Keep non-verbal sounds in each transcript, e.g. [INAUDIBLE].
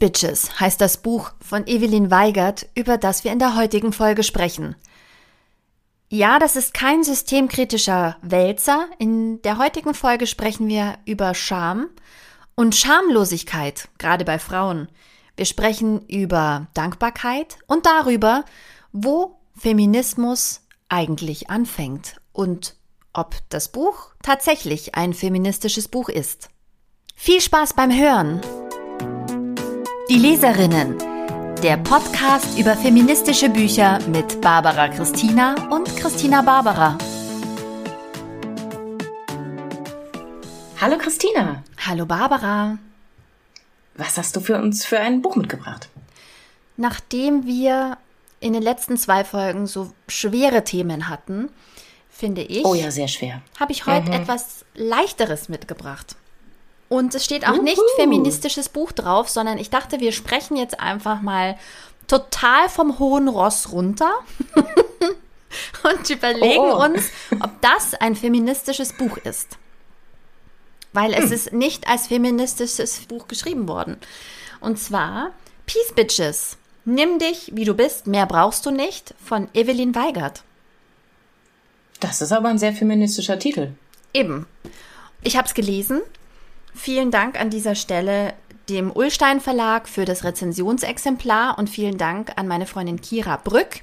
Bitches heißt das Buch von Evelyn Weigert, über das wir in der heutigen Folge sprechen. Ja, das ist kein systemkritischer Wälzer. In der heutigen Folge sprechen wir über Scham und Schamlosigkeit, gerade bei Frauen. Wir sprechen über Dankbarkeit und darüber, wo Feminismus eigentlich anfängt und ob das Buch tatsächlich ein feministisches Buch ist. Viel Spaß beim Hören! Die Leserinnen. Der Podcast über feministische Bücher mit Barbara Christina und Christina Barbara. Hallo Christina. Hallo Barbara. Was hast du für uns für ein Buch mitgebracht? Nachdem wir in den letzten zwei Folgen so schwere Themen hatten, finde ich. Oh ja, sehr schwer. Habe ich heute mhm. etwas leichteres mitgebracht. Und es steht auch Uhu. nicht feministisches Buch drauf, sondern ich dachte, wir sprechen jetzt einfach mal total vom hohen Ross runter [LAUGHS] und überlegen oh. uns, ob das ein feministisches Buch ist. Weil es hm. ist nicht als feministisches Buch geschrieben worden. Und zwar Peace Bitches. Nimm dich, wie du bist, mehr brauchst du nicht, von Evelyn Weigert. Das ist aber ein sehr feministischer Titel. Eben. Ich habe es gelesen Vielen Dank an dieser Stelle dem Ullstein Verlag für das Rezensionsexemplar und vielen Dank an meine Freundin Kira Brück,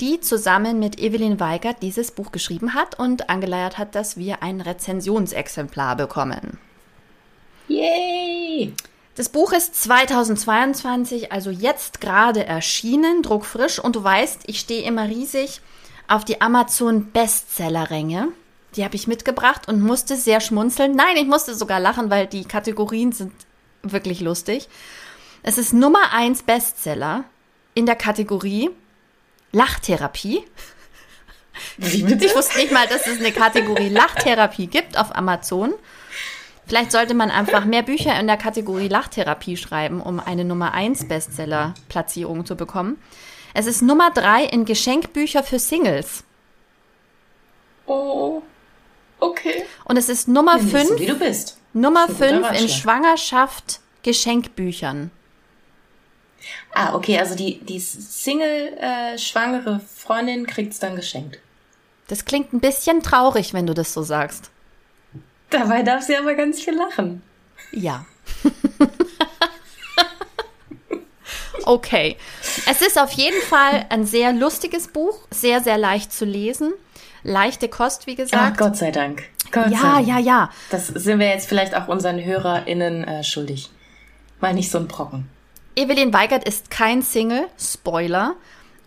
die zusammen mit Evelyn Weigert dieses Buch geschrieben hat und angeleiert hat, dass wir ein Rezensionsexemplar bekommen. Yay! Das Buch ist 2022, also jetzt gerade erschienen, druckfrisch und du weißt, ich stehe immer riesig auf die Amazon Bestseller-Ränge. Die habe ich mitgebracht und musste sehr schmunzeln. Nein, ich musste sogar lachen, weil die Kategorien sind wirklich lustig. Es ist Nummer 1 Bestseller in der Kategorie Lachtherapie. Ich wusste nicht mal, dass es eine Kategorie Lachtherapie gibt auf Amazon. Vielleicht sollte man einfach mehr Bücher in der Kategorie Lachtherapie schreiben, um eine Nummer 1 Bestseller-Platzierung zu bekommen. Es ist Nummer 3 in Geschenkbücher für Singles. Oh. Okay. Und es ist Nummer 5. So, wie du bist. Nummer 5 in Schwangerschaft Geschenkbüchern. Ah, okay, also die, die Single-schwangere äh, Freundin kriegt's dann geschenkt. Das klingt ein bisschen traurig, wenn du das so sagst. Dabei darf sie aber ganz viel lachen. Ja. [LAUGHS] okay. Es ist auf jeden Fall ein sehr lustiges Buch, sehr, sehr leicht zu lesen leichte Kost, wie gesagt. Ach, Gott sei Dank. Gott ja, sei Dank. ja, ja. Das sind wir jetzt vielleicht auch unseren HörerInnen äh, schuldig. Mal nicht so ein Brocken. Evelyn Weigert ist kein Single, Spoiler.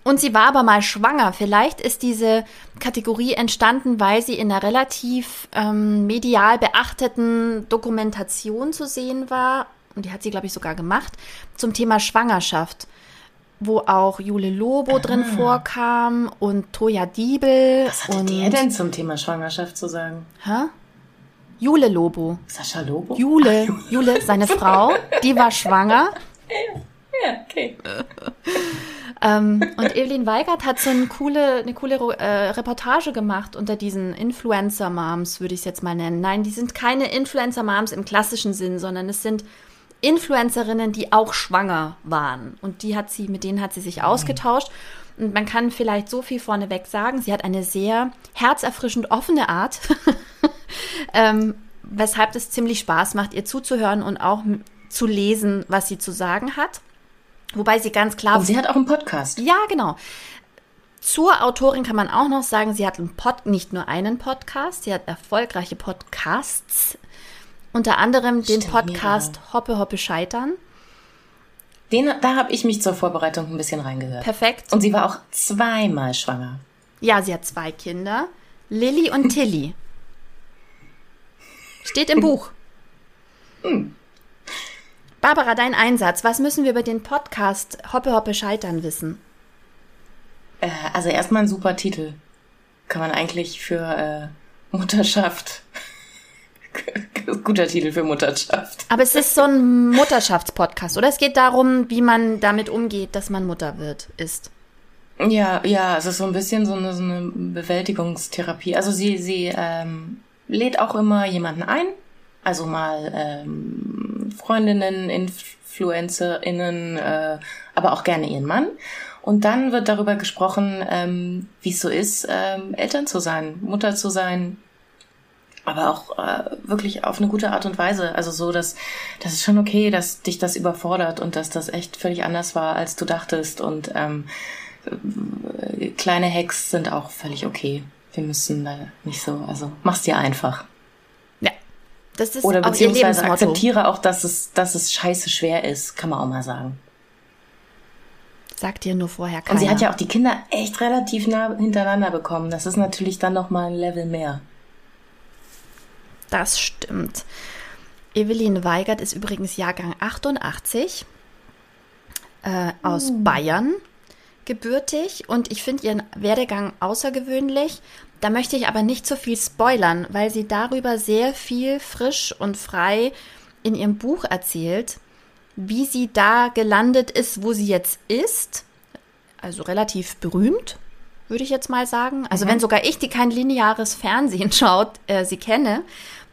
Und sie war aber mal schwanger. Vielleicht ist diese Kategorie entstanden, weil sie in einer relativ ähm, medial beachteten Dokumentation zu sehen war. Und die hat sie, glaube ich, sogar gemacht, zum Thema Schwangerschaft wo auch Jule Lobo ah. drin vorkam und Toja Diebel. Was hatte und der denn zum Thema Schwangerschaft zu sagen? Hä? Jule Lobo. Sascha Lobo? Jule, Jule, seine Frau, die war schwanger. Ja, okay. ähm, und Evelyn Weigert hat so eine coole, eine coole äh, Reportage gemacht unter diesen Influencer-Moms, würde ich es jetzt mal nennen. Nein, die sind keine Influencer-Moms im klassischen Sinn, sondern es sind Influencerinnen, die auch schwanger waren. Und die hat sie, mit denen hat sie sich ausgetauscht. Und man kann vielleicht so viel vorneweg sagen. Sie hat eine sehr herzerfrischend offene Art, [LAUGHS] ähm, weshalb es ziemlich Spaß macht, ihr zuzuhören und auch zu lesen, was sie zu sagen hat. Wobei sie ganz klar. Und sie hat auch einen Podcast. Ja, genau. Zur Autorin kann man auch noch sagen, sie hat einen Pod, nicht nur einen Podcast, sie hat erfolgreiche Podcasts unter anderem den Stimmt, Podcast ja. Hoppe Hoppe Scheitern. Den, da habe ich mich zur Vorbereitung ein bisschen reingehört. Perfekt. Und sie war auch zweimal schwanger. Ja, sie hat zwei Kinder. Lilly und [LAUGHS] Tilly. Steht im Buch. Hm. Barbara, dein Einsatz. Was müssen wir über den Podcast Hoppe Hoppe Scheitern wissen? Äh, also erstmal ein super Titel. Kann man eigentlich für äh, Mutterschaft [LAUGHS] Guter Titel für Mutterschaft. Aber es ist so ein Mutterschaftspodcast, oder? Es geht darum, wie man damit umgeht, dass man Mutter wird, ist. Ja, ja, es ist so ein bisschen so eine, so eine Bewältigungstherapie. Also sie, sie ähm, lädt auch immer jemanden ein, also mal ähm, Freundinnen, Influencer, InfluencerInnen, äh, aber auch gerne ihren Mann. Und dann wird darüber gesprochen, ähm, wie es so ist, ähm, Eltern zu sein, Mutter zu sein, aber auch äh, wirklich auf eine gute Art und Weise. Also so, dass das ist schon okay, dass dich das überfordert und dass das echt völlig anders war, als du dachtest. Und ähm, äh, kleine Hacks sind auch völlig okay. Wir müssen da nicht so, also mach's dir einfach. Ja, das ist Oder beziehungsweise akzeptiere auch, dass es, dass es scheiße schwer ist, kann man auch mal sagen. Sagt dir nur vorher Und keiner. sie hat ja auch die Kinder echt relativ nah hintereinander bekommen. Das ist natürlich dann noch mal ein Level mehr. Das stimmt. Evelyn Weigert ist übrigens Jahrgang 88 äh, aus Bayern gebürtig und ich finde ihren Werdegang außergewöhnlich. Da möchte ich aber nicht zu viel spoilern, weil sie darüber sehr viel frisch und frei in ihrem Buch erzählt, wie sie da gelandet ist, wo sie jetzt ist. Also relativ berühmt, würde ich jetzt mal sagen. Also wenn sogar ich, die kein lineares Fernsehen [LAUGHS] schaut, äh, sie kenne,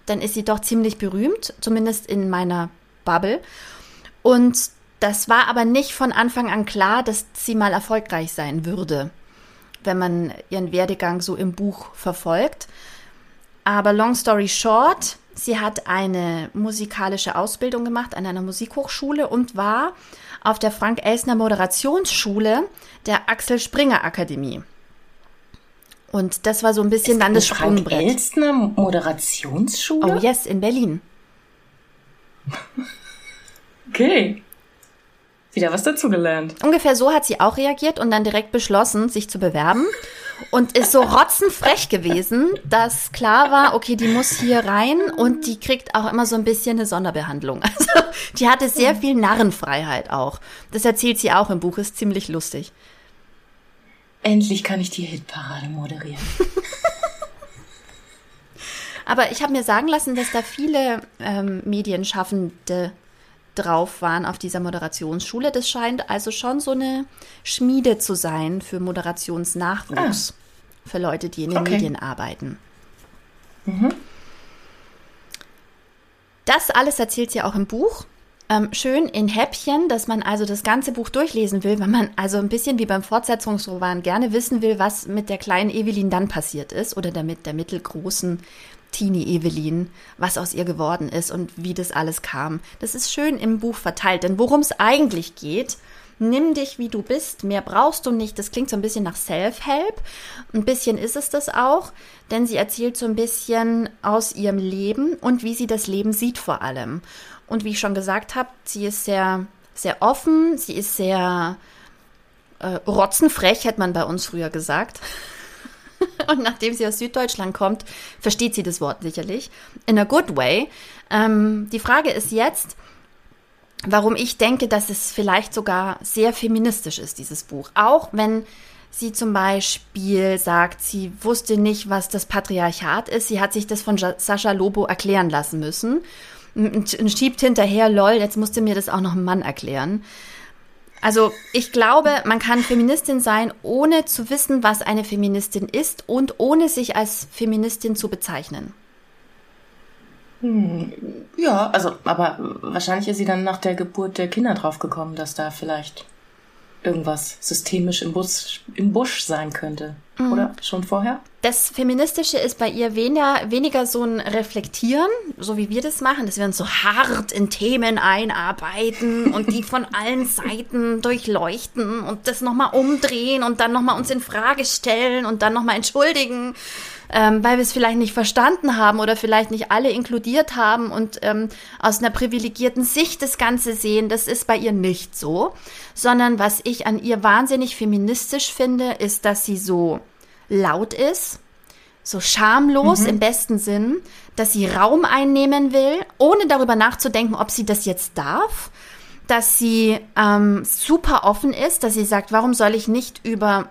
dann ist sie doch ziemlich berühmt, zumindest in meiner Bubble. Und das war aber nicht von Anfang an klar, dass sie mal erfolgreich sein würde, wenn man ihren Werdegang so im Buch verfolgt. Aber long story short, sie hat eine musikalische Ausbildung gemacht an einer Musikhochschule und war auf der Frank-Elsner Moderationsschule der Axel Springer Akademie. Und das war so ein bisschen dann das Frank Sprungbrett. Elstner Moderationsschule? Oh yes, in Berlin. [LAUGHS] Okay. Wieder was dazugelernt. Ungefähr so hat sie auch reagiert und dann direkt beschlossen, sich zu bewerben. Und ist so rotzenfrech [LAUGHS] gewesen, dass klar war, okay, die muss hier rein und die kriegt auch immer so ein bisschen eine Sonderbehandlung. [LAUGHS] Also die hatte sehr viel Narrenfreiheit auch. Das erzählt sie auch im Buch, ist ziemlich lustig. Endlich kann ich die Hitparade moderieren. [LAUGHS] Aber ich habe mir sagen lassen, dass da viele ähm, Medienschaffende drauf waren auf dieser Moderationsschule. Das scheint also schon so eine Schmiede zu sein für Moderationsnachwuchs. Für Leute, die in den Okay. Medien arbeiten. Das alles erzählt sie auch im Buch. Ähm, schön in Häppchen, dass man also das ganze Buch durchlesen will, weil man also ein bisschen wie beim Fortsetzungsroman gerne wissen will, was mit der kleinen Evelyn dann passiert ist oder damit der mittelgroßen Teenie Evelyn, was aus ihr geworden ist und wie das alles kam. Das ist schön im Buch verteilt, denn worum es eigentlich geht, nimm dich wie du bist, mehr brauchst du nicht. Das klingt so ein bisschen nach Self-Help. Ein bisschen ist es das auch, denn sie erzählt so ein bisschen aus ihrem Leben und wie sie das Leben sieht vor allem. Und wie ich schon gesagt habe, sie ist sehr, sehr offen, sie ist sehr äh, rotzenfrech, hätte man bei uns früher gesagt. [LAUGHS] Und nachdem sie aus Süddeutschland kommt, versteht sie das Wort sicherlich. In a good way. Ähm, die Frage ist jetzt, warum ich denke, dass es vielleicht sogar sehr feministisch ist, dieses Buch. Auch wenn sie zum Beispiel sagt, sie wusste nicht, was das Patriarchat ist. Sie hat sich das von Sascha Lobo erklären lassen müssen. Und schiebt hinterher, lol, jetzt musste mir das auch noch ein Mann erklären. Also ich glaube, man kann Feministin sein, ohne zu wissen, was eine Feministin ist und ohne sich als Feministin zu bezeichnen. Ja, also, aber wahrscheinlich ist sie dann nach der Geburt der Kinder draufgekommen, dass da vielleicht irgendwas systemisch im Busch, im Busch sein könnte. Oder? Schon vorher? Das Feministische ist bei ihr weniger, weniger so ein Reflektieren, so wie wir das machen, dass wir uns so hart in Themen einarbeiten [LAUGHS] und die von allen Seiten durchleuchten und das nochmal umdrehen und dann nochmal uns in Frage stellen und dann nochmal entschuldigen, ähm, weil wir es vielleicht nicht verstanden haben oder vielleicht nicht alle inkludiert haben und ähm, aus einer privilegierten Sicht das Ganze sehen. Das ist bei ihr nicht so, sondern was ich an ihr wahnsinnig feministisch finde, ist, dass sie so laut ist, so schamlos im besten Sinn, dass sie Raum einnehmen will, ohne darüber nachzudenken, ob sie das jetzt darf, dass sie ähm, super offen ist, dass sie sagt, warum soll ich nicht über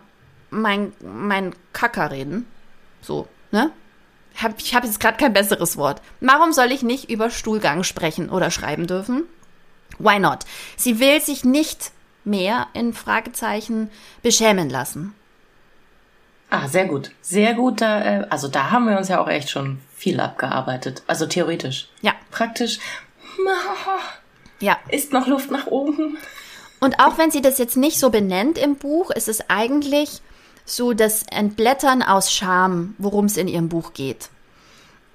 mein, mein Kacker reden? So, ne? Hab, ich habe jetzt gerade kein besseres Wort. Warum soll ich nicht über Stuhlgang sprechen oder schreiben dürfen? Why not? Sie will sich nicht mehr in Fragezeichen beschämen lassen. Ah, sehr gut. Sehr gut. Da, äh, also da haben wir uns ja auch echt schon viel abgearbeitet. Also theoretisch. Ja. Praktisch. [LAUGHS] Ja. Ist noch Luft nach oben? Und auch wenn sie das jetzt nicht so benennt im Buch, ist es eigentlich so das Entblättern aus Scham, worum es in ihrem Buch geht.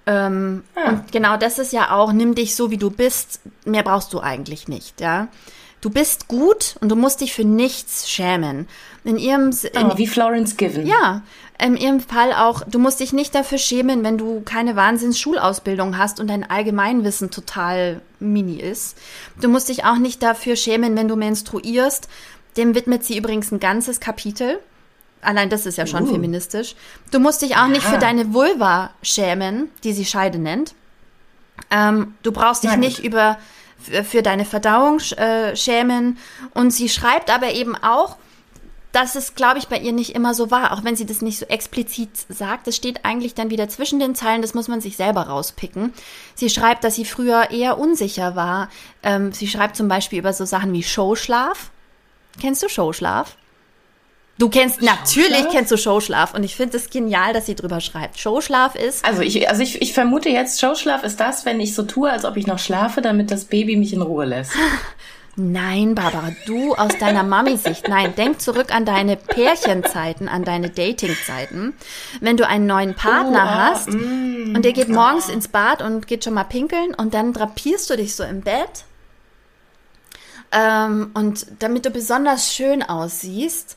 Ähm, Ah. Und genau das ist ja auch, nimm dich so, wie du bist, mehr brauchst du eigentlich nicht, ja. Du bist gut und du musst dich für nichts schämen. In ihrem, S- in, Oh, wie Florence Given. ja, in ihrem Fall auch, du musst dich nicht dafür schämen, wenn du keine Wahnsinns-Schulausbildung hast und dein Allgemeinwissen total mini ist. Du musst dich auch nicht dafür schämen, wenn du menstruierst. Dem widmet sie übrigens ein ganzes Kapitel. Allein das ist ja schon Uh. feministisch. Du musst dich auch nicht Ja. für deine Vulva schämen, die sie Scheide nennt. Ähm, du brauchst dich gut. nicht über für, deine Verdauung äh, schämen. Und sie schreibt aber eben auch, dass es, glaube ich, bei ihr nicht immer so war, auch wenn sie das nicht so explizit sagt. Das steht eigentlich dann wieder zwischen den Zeilen, das muss man sich selber rauspicken. Sie schreibt, dass sie früher eher unsicher war. Ähm, sie schreibt zum Beispiel über so Sachen wie Showschlaf. Kennst du Showschlaf? Du kennst, natürlich kennst du Showschlaf und ich finde es genial, dass sie drüber schreibt. Showschlaf ist, Also ich, also ich, ich vermute jetzt, Showschlaf ist das, wenn ich so tue, als ob ich noch schlafe, damit das Baby mich in Ruhe lässt. [LAUGHS] Nein, Barbara, du aus deiner Mami-Sicht. Nein, denk zurück an deine Pärchenzeiten, an deine Datingzeiten. Wenn du einen neuen Partner Oh, hast und der geht morgens ins Bad und geht schon mal pinkeln und dann drapierst du dich so im Bett. Ähm, und damit du besonders schön aussiehst.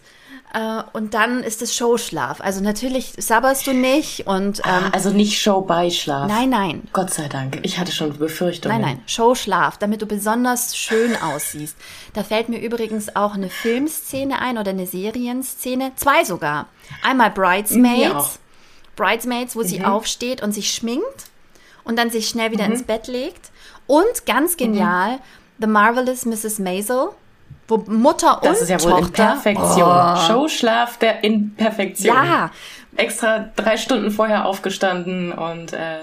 Äh, und dann ist es Showschlaf. Also natürlich sabberst du nicht und ähm, also nicht Show-Beischlaf. nein, nein. Gott sei Dank. Ich hatte schon Befürchtungen. Nein, nein, Showschlaf, damit du besonders schön aussiehst. Da fällt mir übrigens auch eine Filmszene ein oder eine Serienszene, zwei sogar. Einmal. Bridesmaids, Bridesmaids, wo sie aufsteht und sich schminkt und dann sich schnell wieder ins Bett legt. Und ganz genial, The Marvelous Mrs. Maisel, wo Mutter Das und ist ja wohl in Tochter. Perfektion. Showschlaf der in Perfektion. Ja, Extra drei Stunden vorher aufgestanden und äh,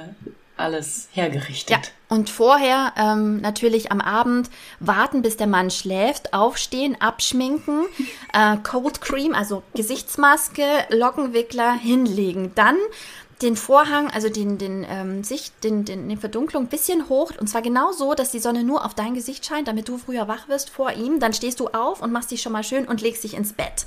alles hergerichtet. Ja, und vorher ähm, natürlich am Abend warten, bis der Mann schläft, aufstehen, abschminken, äh, Cold Cream, also Gesichtsmaske, Lockenwickler hinlegen. Dann den Vorhang, also den, den, ähm, Sicht, den, den, die Verdunklung ein bisschen hoch und zwar genau so, dass die Sonne nur auf dein Gesicht scheint, damit du früher wach wirst vor ihm. Dann stehst du auf und machst dich schon mal schön und legst dich ins Bett.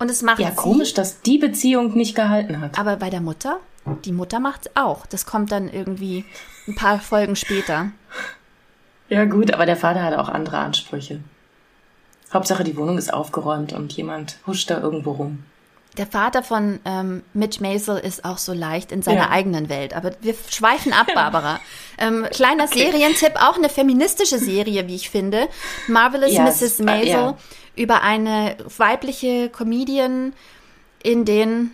Und es macht Ja, sie, komisch, dass die Beziehung nicht gehalten hat. aber bei der Mutter, die Mutter macht auch. Das kommt dann irgendwie ein paar Folgen später. Ja gut, aber der Vater hat auch andere Ansprüche. Hauptsache, die Wohnung ist aufgeräumt und jemand huscht da irgendwo rum. Der Vater von ähm, Mitch Maisel ist auch so leicht in seiner Ja. eigenen Welt. Aber wir schweifen ab, Barbara. Ähm, kleiner Serientipp, auch eine feministische Serie, wie ich finde. Marvelous Ja, Mrs. es- Maisel ja. über eine weibliche Comedian in den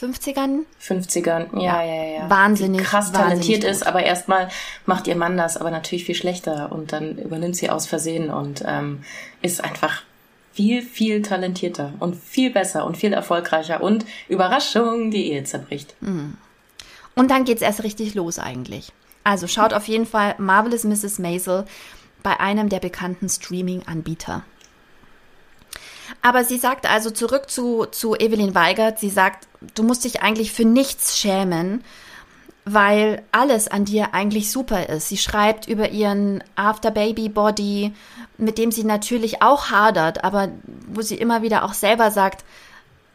50ern. 50ern, ja, ja, ja. Wahnsinnig, Die krass wahnsinnig talentiert gut. ist, aber erstmal macht ihr Mann das, aber natürlich viel schlechter und dann übernimmt sie aus Versehen und ähm, ist einfach viel, viel talentierter und viel besser und viel erfolgreicher und Überraschung, die Ehe zerbricht. Und dann geht's erst richtig los eigentlich. Also schaut auf jeden Fall Marvelous Mrs. Maisel bei einem der bekannten Streaming-Anbieter. Aber sie sagt also zurück zu, zu Evelyn Weigert, sie sagt, du musst dich eigentlich für nichts schämen, weil alles an dir eigentlich super ist. Sie schreibt über ihren After-Baby-Body, mit dem sie natürlich auch hadert, aber wo sie immer wieder auch selber sagt,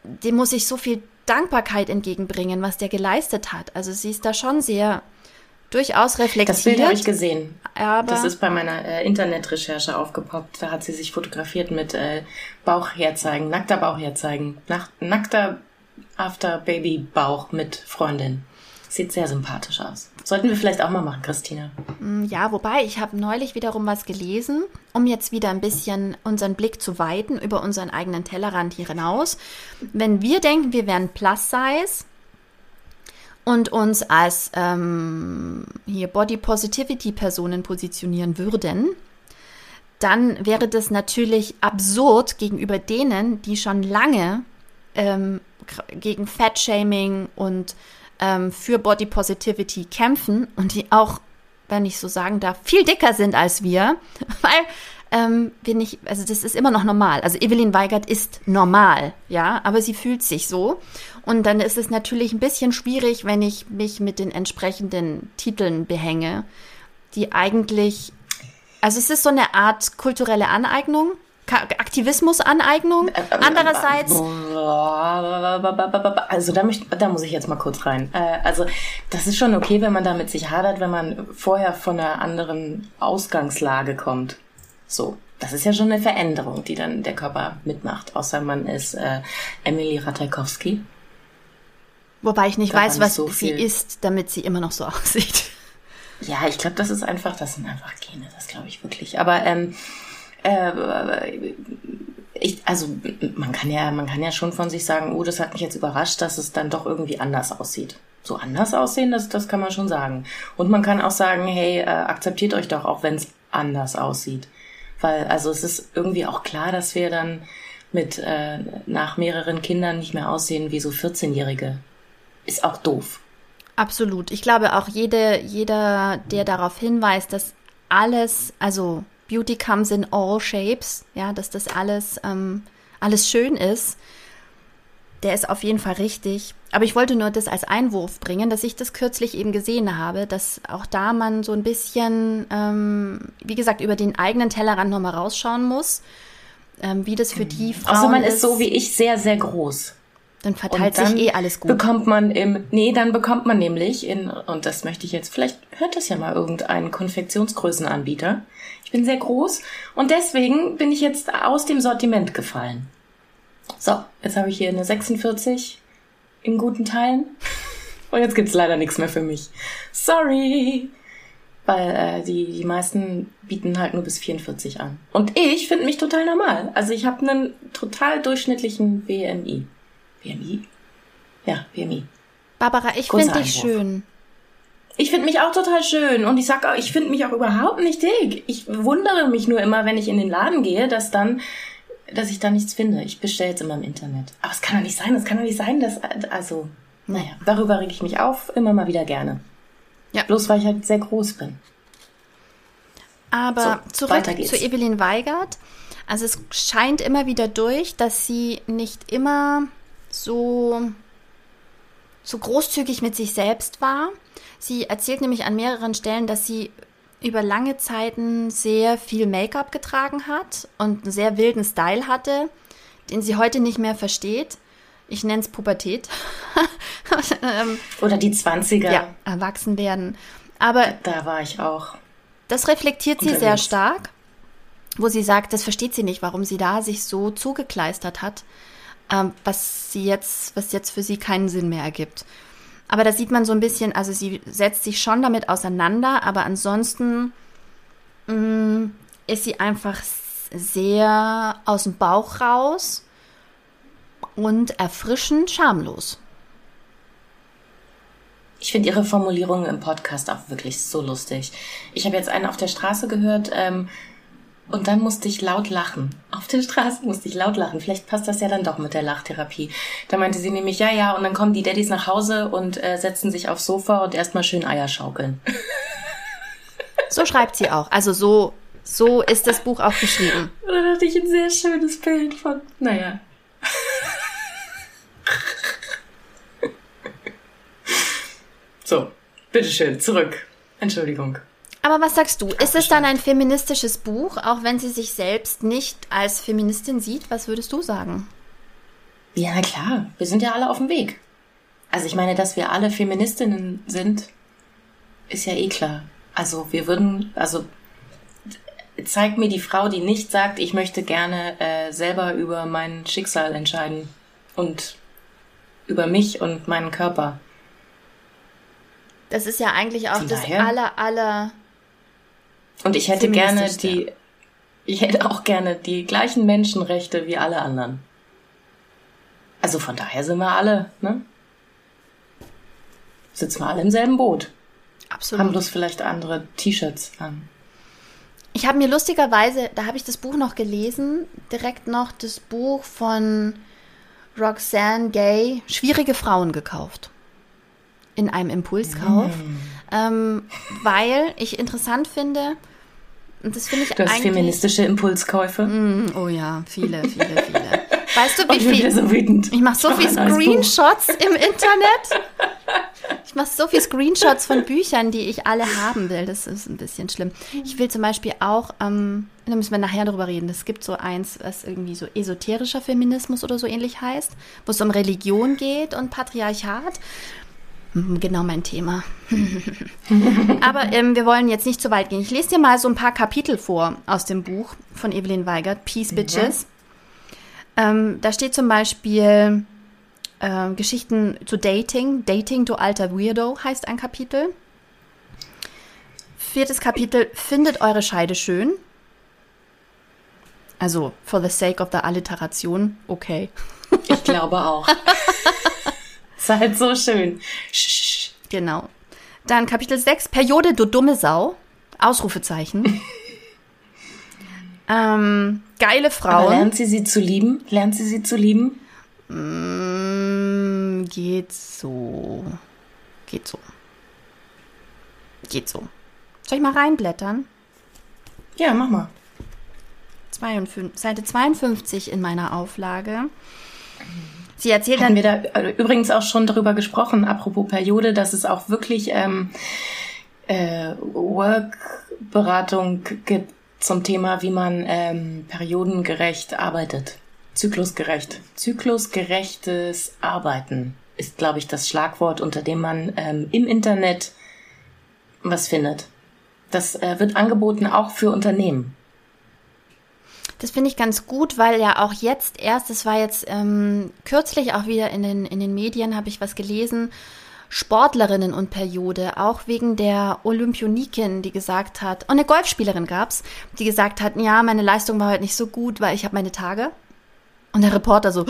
dem muss ich so viel Dankbarkeit entgegenbringen, was der geleistet hat. Also sie ist da schon sehr durchaus reflektiert. Das Bild habe ich gesehen. aber Das ist bei meiner äh, Internetrecherche aufgepoppt. Da hat sie sich fotografiert mit äh, Bauch herzeigen, nackter Bauch herzeigen, nackter After-Baby-Bauch mit Freundin. Sieht sehr sympathisch aus. Sollten wir vielleicht auch mal machen, Christina. Ja, wobei ich habe neulich wiederum was gelesen, um jetzt wieder ein bisschen unseren Blick zu weiten über unseren eigenen Tellerrand hier hinaus. Wenn wir denken, wir wären Plus Size und uns als ähm, hier Body Positivity Personen positionieren würden, dann wäre das natürlich absurd gegenüber denen, die schon lange ähm, gegen Fat-Shaming und ähm, für Body Positivity kämpfen und die auch, wenn ich so sagen darf, viel dicker sind als wir, [LAUGHS] weil ähm, wir nicht, also das ist immer noch normal. Also Evelyn Weigert ist normal, ja, aber sie fühlt sich so. Und dann ist es natürlich ein bisschen schwierig, wenn ich mich mit den entsprechenden Titeln behänge, die eigentlich Also es ist so eine Art kulturelle Aneignung, Aktivismus-Aneignung. Andererseits. Also da, möcht, da muss ich jetzt mal kurz rein. Äh, also das ist schon okay, wenn man damit sich hadert, wenn man vorher von einer anderen Ausgangslage kommt. So. Das ist ja schon eine Veränderung, die dann der Körper mitmacht, außer man ist äh, Emily Ratajkowski. Wobei ich nicht da weiß, was so sie ist, damit sie immer noch so [LAUGHS] aussieht. Ja, ich glaube, das ist einfach, das sind einfach Gene, das glaube ich wirklich. Aber ähm, äh, ich, also man kann ja, man kann ja schon von sich sagen, oh, das hat mich jetzt überrascht, dass es dann doch irgendwie anders aussieht. So anders aussehen, das, das kann man schon sagen. Und man kann auch sagen, hey, äh, akzeptiert euch doch, auch wenn es anders aussieht. Weil, also es ist irgendwie auch klar, dass wir dann mit äh, nach mehreren Kindern nicht mehr aussehen wie so 14-Jährige. Ist auch doof. Absolut. Ich glaube auch jede, jeder, der darauf hinweist, dass alles, also Beauty comes in all shapes, ja, dass das alles, ähm, alles schön ist, der ist auf jeden Fall richtig. Aber ich wollte nur das als Einwurf bringen, dass ich das kürzlich eben gesehen habe, dass auch da man so ein bisschen, ähm, wie gesagt, über den eigenen Tellerrand nochmal rausschauen muss, ähm, wie das für die Frauen Also man ist, ist so wie ich sehr, sehr groß. Dann verteilt dann sich eh alles gut. Bekommt man im, nee, dann bekommt man nämlich in, und das möchte ich jetzt, vielleicht hört das ja mal irgendein Konfektionsgrößenanbieter. Ich bin sehr groß und deswegen bin ich jetzt aus dem Sortiment gefallen. So, jetzt habe ich hier eine 46 in guten Teilen. [LAUGHS] Und jetzt gibt's leider nichts mehr für mich. Sorry. Weil äh, die, die meisten bieten halt nur bis 44 an. Und ich finde mich total normal. Also ich habe einen total durchschnittlichen BMI. BMI? Ja, BMI. Barbara, ich finde dich schön. Ich finde mich auch total schön und ich sag auch, ich finde mich auch überhaupt nicht dick. Ich wundere mich nur immer, wenn ich in den Laden gehe, dass dann dass ich da nichts finde. Ich bestelle jetzt immer im Internet. Aber es kann doch nicht sein, es kann doch nicht sein, dass, also, naja, darüber reg ich mich auf, immer mal wieder gerne. Ja. Bloß weil ich halt sehr groß bin. Aber so, zurück zu Evelyn Weigert. Also es scheint immer wieder durch, dass sie nicht immer so, so großzügig mit sich selbst war. Sie erzählt nämlich an mehreren Stellen, dass sie über lange Zeiten sehr viel Make-up getragen hat und einen sehr wilden Style hatte, den sie heute nicht mehr versteht. Ich nenne es Pubertät. [LAUGHS] Ähm, Oder die 20er. Ja, erwachsen werden. Aber da war ich auch. Das reflektiert sie sehr stark, wo sie sagt, das versteht sie nicht, warum sie da sich so zugekleistert hat, ähm, was sie jetzt, was jetzt für sie keinen Sinn mehr ergibt. Aber da sieht man so ein bisschen, also sie setzt sich schon damit auseinander, aber ansonsten mh, mm, ist sie einfach sehr aus dem Bauch raus und erfrischend schamlos. Ich finde ihre Formulierungen im Podcast auch wirklich so lustig. Ich habe jetzt einen auf der Straße gehört, ähm, und dann musste ich laut lachen. Auf der Straße musste ich laut lachen. Vielleicht passt das ja dann doch mit der Lachtherapie. Da meinte sie nämlich, ja, ja, und dann kommen die Daddys nach Hause und äh, setzen sich aufs Sofa und erstmal schön Eier schaukeln. [LAUGHS] So schreibt sie auch. Also so, so ist das Buch auch geschrieben. Da hatte ich ein sehr schönes Bild von, naja. So, bitteschön, zurück. Entschuldigung. Aber was sagst du? Ist es dann ein feministisches Buch, auch wenn sie sich selbst nicht als Feministin sieht? Was würdest du sagen? Ja, na klar. Wir sind ja alle auf dem Weg. Also ich meine, dass wir alle Feministinnen sind, ist ja eh klar. Also wir würden, also zeig mir die Frau, die nicht sagt, ich möchte gerne äh, selber über mein Schicksal entscheiden und über mich und meinen Körper. Das ist ja eigentlich auch Von das aller, aller und ich hätte gerne die, ich hätte auch gerne die gleichen Menschenrechte wie alle anderen. Also von daher sind wir alle, ne? Sitzen wir alle im selben Boot. Absolut. Haben bloß vielleicht andere T-Shirts an. Ich habe mir lustigerweise, da habe ich das Buch noch gelesen, direkt noch das Buch von Roxanne Gay, Schwierige Frauen gekauft. In einem Impulskauf. Mm ähm, weil ich interessant finde, und das finde ich du hast feministische Impulskäufe. Mm, oh ja, viele, viele, viele. Weißt du, wie viel? So wütend. Ich mache so viele Screenshots im Internet. Ich mache so viele Screenshots von Büchern, die ich alle haben will. Das ist ein bisschen schlimm. Ich will zum Beispiel auch, ähm, da müssen wir nachher darüber reden. Es gibt so eins, was irgendwie so esoterischer Feminismus oder so ähnlich heißt, wo es um Religion geht und Patriarchat. Hm, genau mein Thema. [LAUGHS] Aber ähm, wir wollen jetzt nicht zu weit gehen. Ich lese dir mal so ein paar Kapitel vor aus dem Buch von Evelyn Weigert, Peace mhm. Bitches. Ähm, da steht zum Beispiel äh, Geschichten zu Dating. Dating, du alter Weirdo, heißt ein Kapitel. Viertes Kapitel, findet eure Scheide schön. Also, for the sake of the Alliteration, okay. Ich glaube auch. [LAUGHS] ist [LAUGHS] halt so schön. Genau. Dann Kapitel 6, Periode, du dumme Sau. Ausrufezeichen. [LAUGHS] ähm, geile Frauen. Aber lernt sie sie zu lieben? Lernt sie sie zu lieben? Mm, geht so. Geht so. Geht so. Soll ich mal reinblättern? Ja, mach mal. 52, Seite 52 in meiner Auflage. Sie erzählt dann. Haben wir da äh, übrigens auch schon darüber gesprochen, apropos Periode, dass es auch wirklich ähm, äh, Work-Beratung gibt zum Thema, wie man ähm, periodengerecht arbeitet. Zyklusgerecht. Zyklusgerechtes Arbeiten ist, glaube ich, das Schlagwort, unter dem man ähm, im Internet was findet. Das äh, wird angeboten auch für Unternehmen. Das finde ich ganz gut, weil ja auch jetzt erst, es war jetzt ähm, kürzlich auch wieder in den, in den Medien, habe ich was gelesen, Sportlerinnen und Periode, auch wegen der Olympionikin, die gesagt hat, und eine Golfspielerin gab's, die gesagt hat, ja, meine Leistung war heute nicht so gut, weil ich habe meine Tage. Und der Reporter so,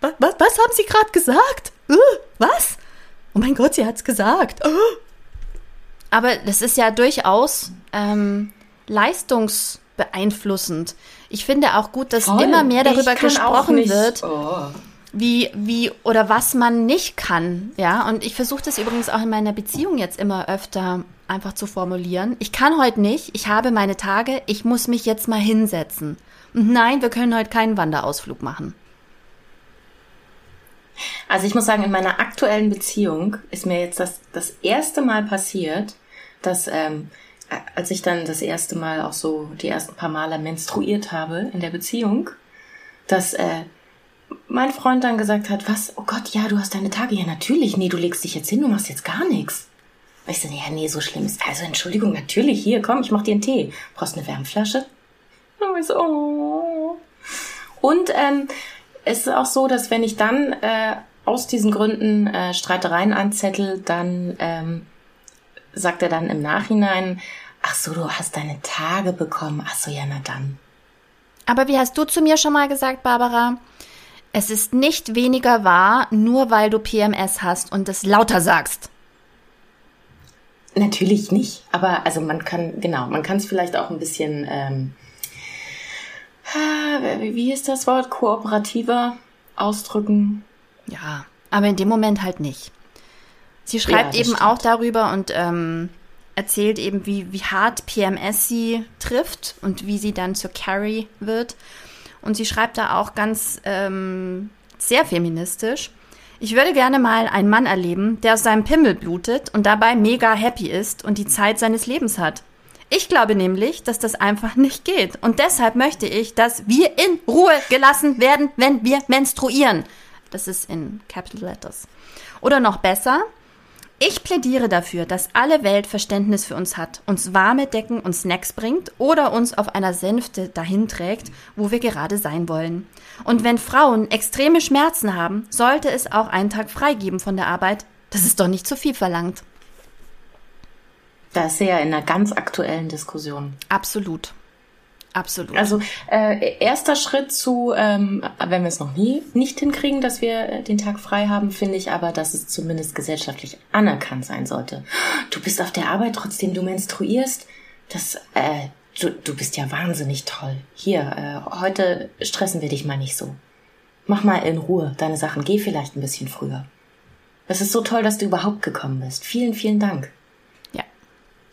was, was, was haben Sie gerade gesagt? Äh, was? Oh mein Gott, sie hat's gesagt. Aber das ist ja durchaus ähm, leistungsbeeinflussend. Ich finde auch gut, dass Voll. immer mehr darüber gesprochen wird. Oh. Wie, wie oder was man nicht kann, ja. Und ich versuche das übrigens auch in meiner Beziehung jetzt immer öfter einfach zu formulieren. Ich kann heute nicht, ich habe meine Tage, ich muss mich jetzt mal hinsetzen. Und nein, wir können heute keinen Wanderausflug machen. Also ich muss sagen, in meiner aktuellen Beziehung ist mir jetzt das, das erste Mal passiert, dass ähm, als ich dann das erste Mal auch so die ersten paar Male menstruiert habe in der Beziehung, dass äh, mein Freund dann gesagt hat, was, oh Gott, ja, du hast deine Tage, ja natürlich, nee, du legst dich jetzt hin, du machst jetzt gar nichts. Und ich so, ja, nee, so schlimm ist, also Entschuldigung, natürlich, hier, komm, ich mach dir einen Tee. Brauchst eine Wärmflasche? Und ich so, oh. Und ähm, es ist auch so, dass wenn ich dann äh, aus diesen Gründen äh, Streitereien anzettel, dann ähm, sagt er dann im Nachhinein, ach so, du hast deine Tage bekommen. Ach so, ja, na dann. Aber wie hast du zu mir schon mal gesagt, Barbara? Es ist nicht weniger wahr, nur weil du PMS hast und es lauter sagst. Natürlich nicht, aber also man kann, genau, man kann es vielleicht auch ein bisschen ähm, wie ist das Wort, kooperativer ausdrücken. Ja, aber in dem Moment halt nicht. Sie schreibt ja, eben stimmt. auch darüber und ähm, erzählt eben, wie, wie hart PMS sie trifft und wie sie dann zur Carrie wird. Und sie schreibt da auch ganz ähm, sehr feministisch. Ich würde gerne mal einen Mann erleben, der aus seinem Pimmel blutet und dabei mega happy ist und die Zeit seines Lebens hat. Ich glaube nämlich, dass das einfach nicht geht. Und deshalb möchte ich, dass wir in Ruhe gelassen werden, wenn wir menstruieren. Das ist in Capital Letters. Oder noch besser, ich plädiere dafür, dass alle Welt Verständnis für uns hat, uns warme Decken und Snacks bringt oder uns auf einer Sänfte dahin trägt, wo wir gerade sein wollen. Und wenn Frauen extreme Schmerzen haben, sollte es auch einen Tag freigeben von der Arbeit. Das ist doch nicht zu viel verlangt. Da ist sie ja in einer ganz aktuellen Diskussion. Absolut. Absolut. Also äh, erster Schritt zu, ähm, wenn wir es noch nie nicht hinkriegen, dass wir äh, den Tag frei haben, finde ich aber, dass es zumindest gesellschaftlich anerkannt sein sollte. Du bist auf der Arbeit, trotzdem du menstruierst. Das, äh, du, du bist ja wahnsinnig toll. Hier, äh, heute stressen wir dich mal nicht so. Mach mal in Ruhe deine Sachen. Geh vielleicht ein bisschen früher. Es ist so toll, dass du überhaupt gekommen bist. Vielen, vielen Dank.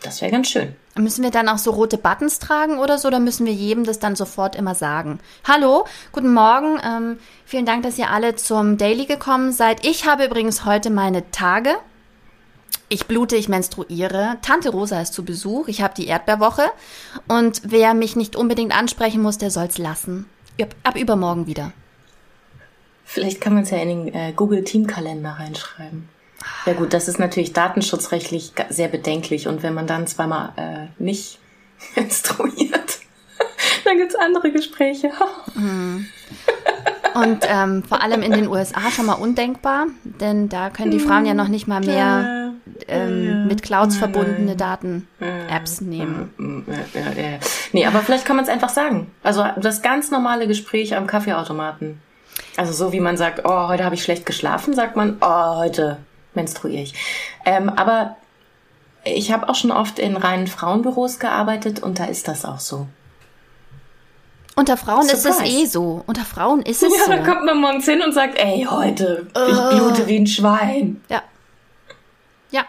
Das wäre ganz schön. Müssen wir dann auch so rote Buttons tragen oder so? Oder müssen wir jedem das dann sofort immer sagen? Hallo, guten Morgen. Ähm, vielen Dank, dass ihr alle zum Daily gekommen seid. Ich habe übrigens heute meine Tage. Ich blute, ich menstruiere. Tante Rosa ist zu Besuch. Ich habe die Erdbeerwoche. Und wer mich nicht unbedingt ansprechen muss, der soll's lassen. Ab, ab übermorgen wieder. Vielleicht kann man es ja in den äh, Google Teamkalender reinschreiben. Ja gut, das ist natürlich datenschutzrechtlich sehr bedenklich. Und wenn man dann zweimal äh, nicht [LAUGHS] menstruiert, [LAUGHS] dann gibt's andere Gespräche. Mhm. [LAUGHS] Und ähm, vor allem in den USA schon mal undenkbar, denn da können die Frauen ja noch nicht mal mehr ähm, mit Clouds verbundene Daten-Apps nehmen. Ja. Nee, aber vielleicht kann man es einfach sagen. Also das ganz normale Gespräch am Kaffeeautomaten. Also so wie man sagt, oh, heute habe ich schlecht geschlafen, sagt man, oh, heute menstruiere ich. Ähm, aber ich habe auch schon oft in reinen Frauenbüros gearbeitet und da ist das auch so. Unter Frauen Surprise. ist es eh so. Unter Frauen ist es [LAUGHS] ja, so. Ja, da kommt man morgens hin und sagt, ey, heute, uh. ich blute wie ein Schwein. Ja. Ja.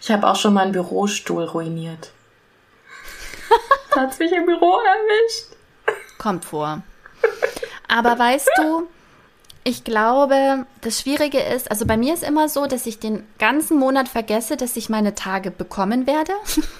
Ich habe auch schon mal einen Bürostuhl ruiniert. [LAUGHS] Hat's mich im Büro erwischt. Kommt vor. Aber weißt du, ich glaube, das Schwierige ist, also bei mir ist immer so, dass ich den ganzen Monat vergesse, dass ich meine Tage bekommen werde.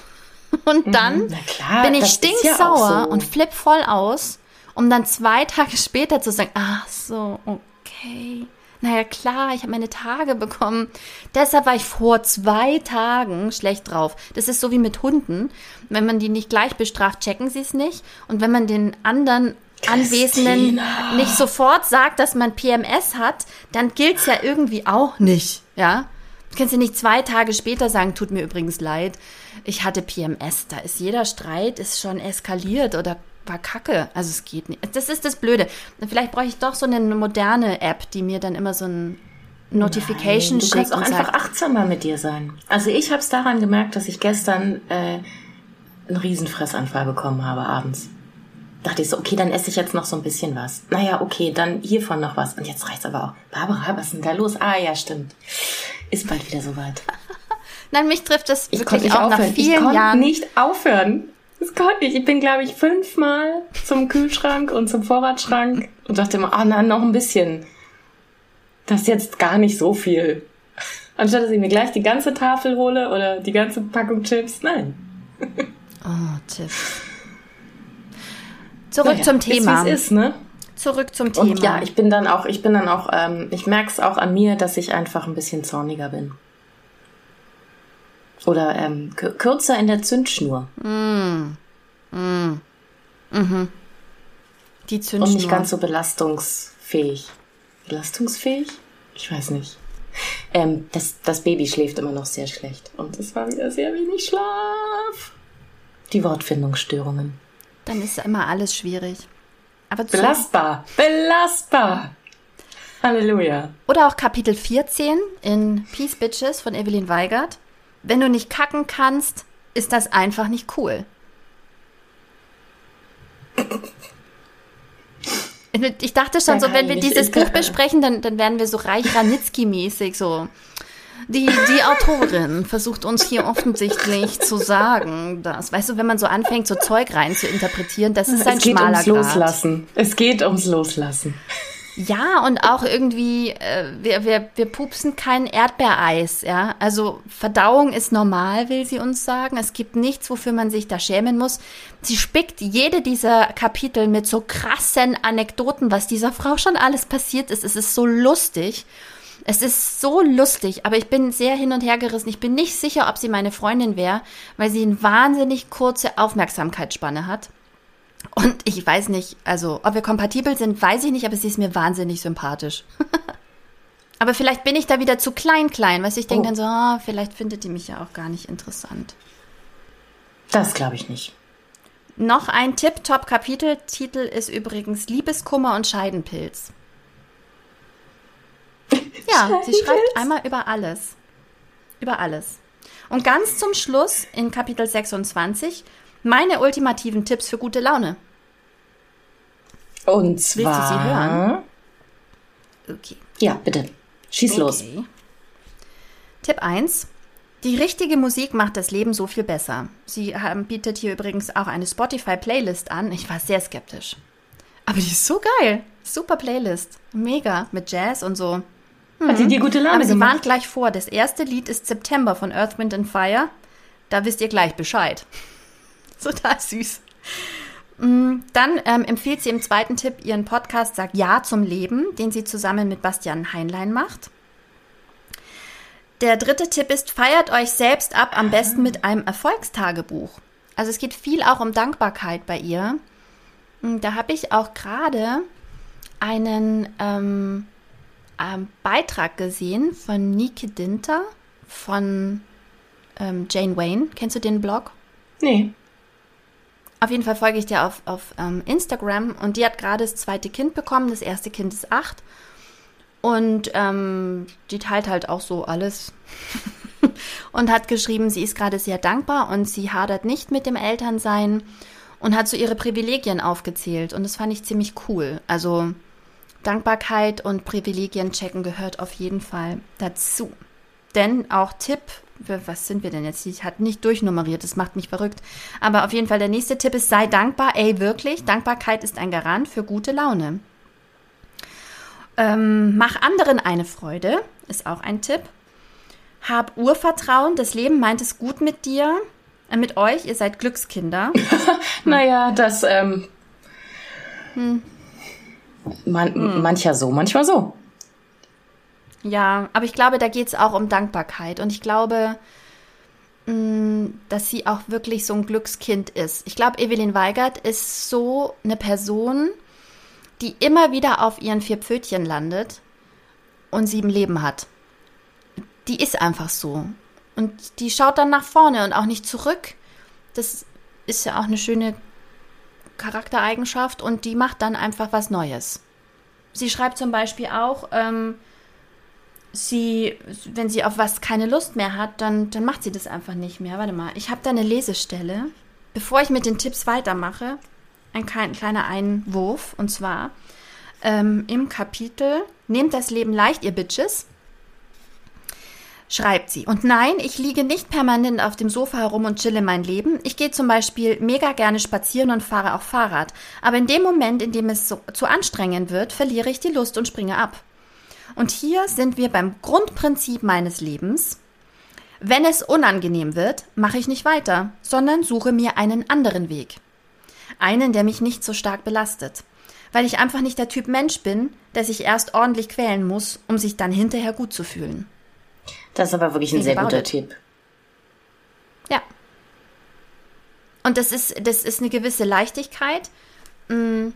[LAUGHS] Und mhm, dann klar, bin ich stinksauer ja so. und flipp voll aus, um dann zwei Tage später zu sagen, ach so, okay. Naja, klar, ich habe meine Tage bekommen. Deshalb war ich vor zwei Tagen schlecht drauf. Das ist so wie mit Hunden. Wenn man die nicht gleich bestraft, checken sie es nicht. Und wenn man den anderen Anwesenden nicht sofort sagt, dass man PMS hat, dann gilt es ja irgendwie auch nicht, ja. Du kannst ja nicht zwei Tage später sagen, tut mir übrigens leid, ich hatte PMS. Da ist jeder Streit, ist schon eskaliert oder war kacke. Also es geht nicht. Das ist das Blöde. Vielleicht brauche ich doch so eine moderne App, die mir dann immer so ein Notification Nein, du kannst auch einfach sagt, achtsamer mit dir sein. Also ich habe es daran gemerkt, dass ich gestern äh, einen Riesenfressanfall bekommen habe abends dachte ich so, okay, dann esse ich jetzt noch so ein bisschen was. Naja, okay, dann hiervon noch was. Und jetzt reicht's aber auch. Barbara, was ist denn da los? Ah, ja, stimmt. Ist bald wieder soweit. [LAUGHS] Nein, mich trifft das ich wirklich auch aufhören. nach vielen ich Jahren. nicht aufhören. Das konnte ich. Ich bin, glaube ich, fünfmal zum Kühlschrank und zum Vorratsschrank und dachte immer, ah, oh, na, noch ein bisschen. Das ist jetzt gar nicht so viel. Anstatt dass ich mir gleich die ganze Tafel hole oder die ganze Packung Chips. Nein. Oh, Chips. Zurück naja, zum Thema. Ist, ist, ne? Zurück zum Thema. Und ja, ich bin dann auch, ich bin dann auch, ähm, ich merke es auch an mir, dass ich einfach ein bisschen zorniger bin. Oder ähm, kürzer in der Zündschnur. Mm. Mm. Mhm. Die Zündschnur. Und nicht ganz so belastungsfähig. Belastungsfähig? Ich weiß nicht. Ähm, das, das Baby schläft immer noch sehr schlecht. Und es war wieder sehr wenig Schlaf. Die Wortfindungsstörungen dann ist immer alles schwierig. Aber belastbar, belastbar. Halleluja. Oder auch Kapitel 14 in Peace Bitches von Evelyn Weigert. Wenn du nicht kacken kannst, ist das einfach nicht cool. Ich dachte schon, so wenn wir dieses Buch [LAUGHS] besprechen, dann, dann werden wir so Reich Ranitzky-mäßig, so die, die Autorin versucht uns hier offensichtlich zu sagen, dass, weißt du, wenn man so anfängt, so Zeug rein zu interpretieren, das ist ein schmaler Es geht ums Loslassen. Es geht ums Loslassen. Ja, und auch irgendwie, äh, wir, wir, wir pupsen kein Erdbeereis, ja. Also Verdauung ist normal, will sie uns sagen. Es gibt nichts, wofür man sich da schämen muss. Sie spickt jede dieser Kapitel mit so krassen Anekdoten, was dieser Frau schon alles passiert ist. Es ist so lustig. Es ist so lustig, aber ich bin sehr hin und her gerissen. Ich bin nicht sicher, ob sie meine Freundin wäre, weil sie eine wahnsinnig kurze Aufmerksamkeitsspanne hat. Und ich weiß nicht, also ob wir kompatibel sind, weiß ich nicht, aber sie ist mir wahnsinnig sympathisch. [LAUGHS] aber vielleicht bin ich da wieder zu klein, klein, weil ich denke oh. dann so, oh, vielleicht findet die mich ja auch gar nicht interessant. Das glaube ich nicht. Noch ein Tip-Top-Kapiteltitel ist übrigens Liebeskummer und Scheidenpilz. [LAUGHS] Ja, sie schreibt einmal über alles. Über alles. Und ganz zum Schluss in Kapitel 26 meine ultimativen Tipps für gute Laune. Und zwar. Willst du sie hören? Okay. Ja, bitte. Schieß okay. los. Tipp 1. Die richtige Musik macht das Leben so viel besser. Sie haben, bietet hier übrigens auch eine Spotify-Playlist an. Ich war sehr skeptisch. Aber die ist so geil. Super Playlist. Mega. Mit Jazz und so. Hat sie dir gute Laune Aber sie gemacht? warnt gleich vor. Das erste Lied ist September von Earth, Wind and Fire. Da wisst ihr gleich Bescheid. [LAUGHS] Total süß. Mm, Dann ähm, empfiehlt sie im zweiten Tipp ihren Podcast Sag Ja zum Leben, den sie zusammen mit Bastian Heinlein macht. Der dritte Tipp ist, feiert euch selbst ab, am besten mit einem Erfolgstagebuch. Also es geht viel auch um Dankbarkeit bei ihr. Mm, Da habe ich auch gerade einen ähm, ähm, Beitrag gesehen von Nike Dinter von ähm, Jane Wayne. Kennst du den Blog? Nee. Auf jeden Fall folge ich dir auf, auf ähm, Instagram und die hat gerade das zweite Kind bekommen. Das erste Kind ist acht. Und ähm, die teilt halt auch so alles. [LAUGHS] und hat geschrieben, sie ist gerade sehr dankbar und sie hadert nicht mit dem Elternsein und hat so ihre Privilegien aufgezählt. Und das fand ich ziemlich cool. Also Dankbarkeit und Privilegien checken gehört auf jeden Fall dazu. Denn auch Tipp, was sind wir denn jetzt? Ich hat nicht durchnummeriert, das macht mich verrückt. Aber auf jeden Fall der nächste Tipp ist, sei dankbar. Ey, wirklich, Dankbarkeit ist ein Garant für gute Laune. Ähm, mach anderen eine Freude, ist auch ein Tipp. Hab Urvertrauen, das Leben meint es gut mit dir, äh, mit euch, ihr seid Glückskinder. [LAUGHS] Naja, das, ähm. Man, Mancher so, manchmal so. Ja, aber ich glaube, da geht es auch um Dankbarkeit. Und ich glaube, mh, dass sie auch wirklich so ein Glückskind ist. Ich glaube, Evelyn Weigert ist so eine Person, die immer wieder auf ihren vier Pfötchen landet und sieben Leben hat. Die ist einfach so. Und die schaut dann nach vorne und auch nicht zurück. Das ist ja auch eine schöne Charaktereigenschaft und die macht dann einfach was Neues. Sie schreibt zum Beispiel auch, ähm, sie, wenn sie auf was keine Lust mehr hat, dann, dann macht sie das einfach nicht mehr. Warte mal, ich habe da eine Lesestelle. Bevor ich mit den Tipps weitermache, ein klein, kleiner Einwurf. Und zwar ähm, im Kapitel Nehmt das Leben leicht, ihr Bitches. Schreibt sie. Und nein, ich liege nicht permanent auf dem Sofa herum und chille mein Leben. Ich gehe zum Beispiel mega gerne spazieren und fahre auch Fahrrad. Aber in dem Moment, in dem es so, zu anstrengend wird, verliere ich die Lust und springe ab. Und hier sind wir beim Grundprinzip meines Lebens. Wenn es unangenehm wird, mache ich nicht weiter, sondern suche mir einen anderen Weg. Einen, der mich nicht so stark belastet. Weil ich einfach nicht der Typ Mensch bin, der sich erst ordentlich quälen muss, um sich dann hinterher gut zu fühlen. Das ist aber wirklich ein Think sehr guter it. Tipp. Ja. Und das ist, das ist eine gewisse Leichtigkeit. Mm.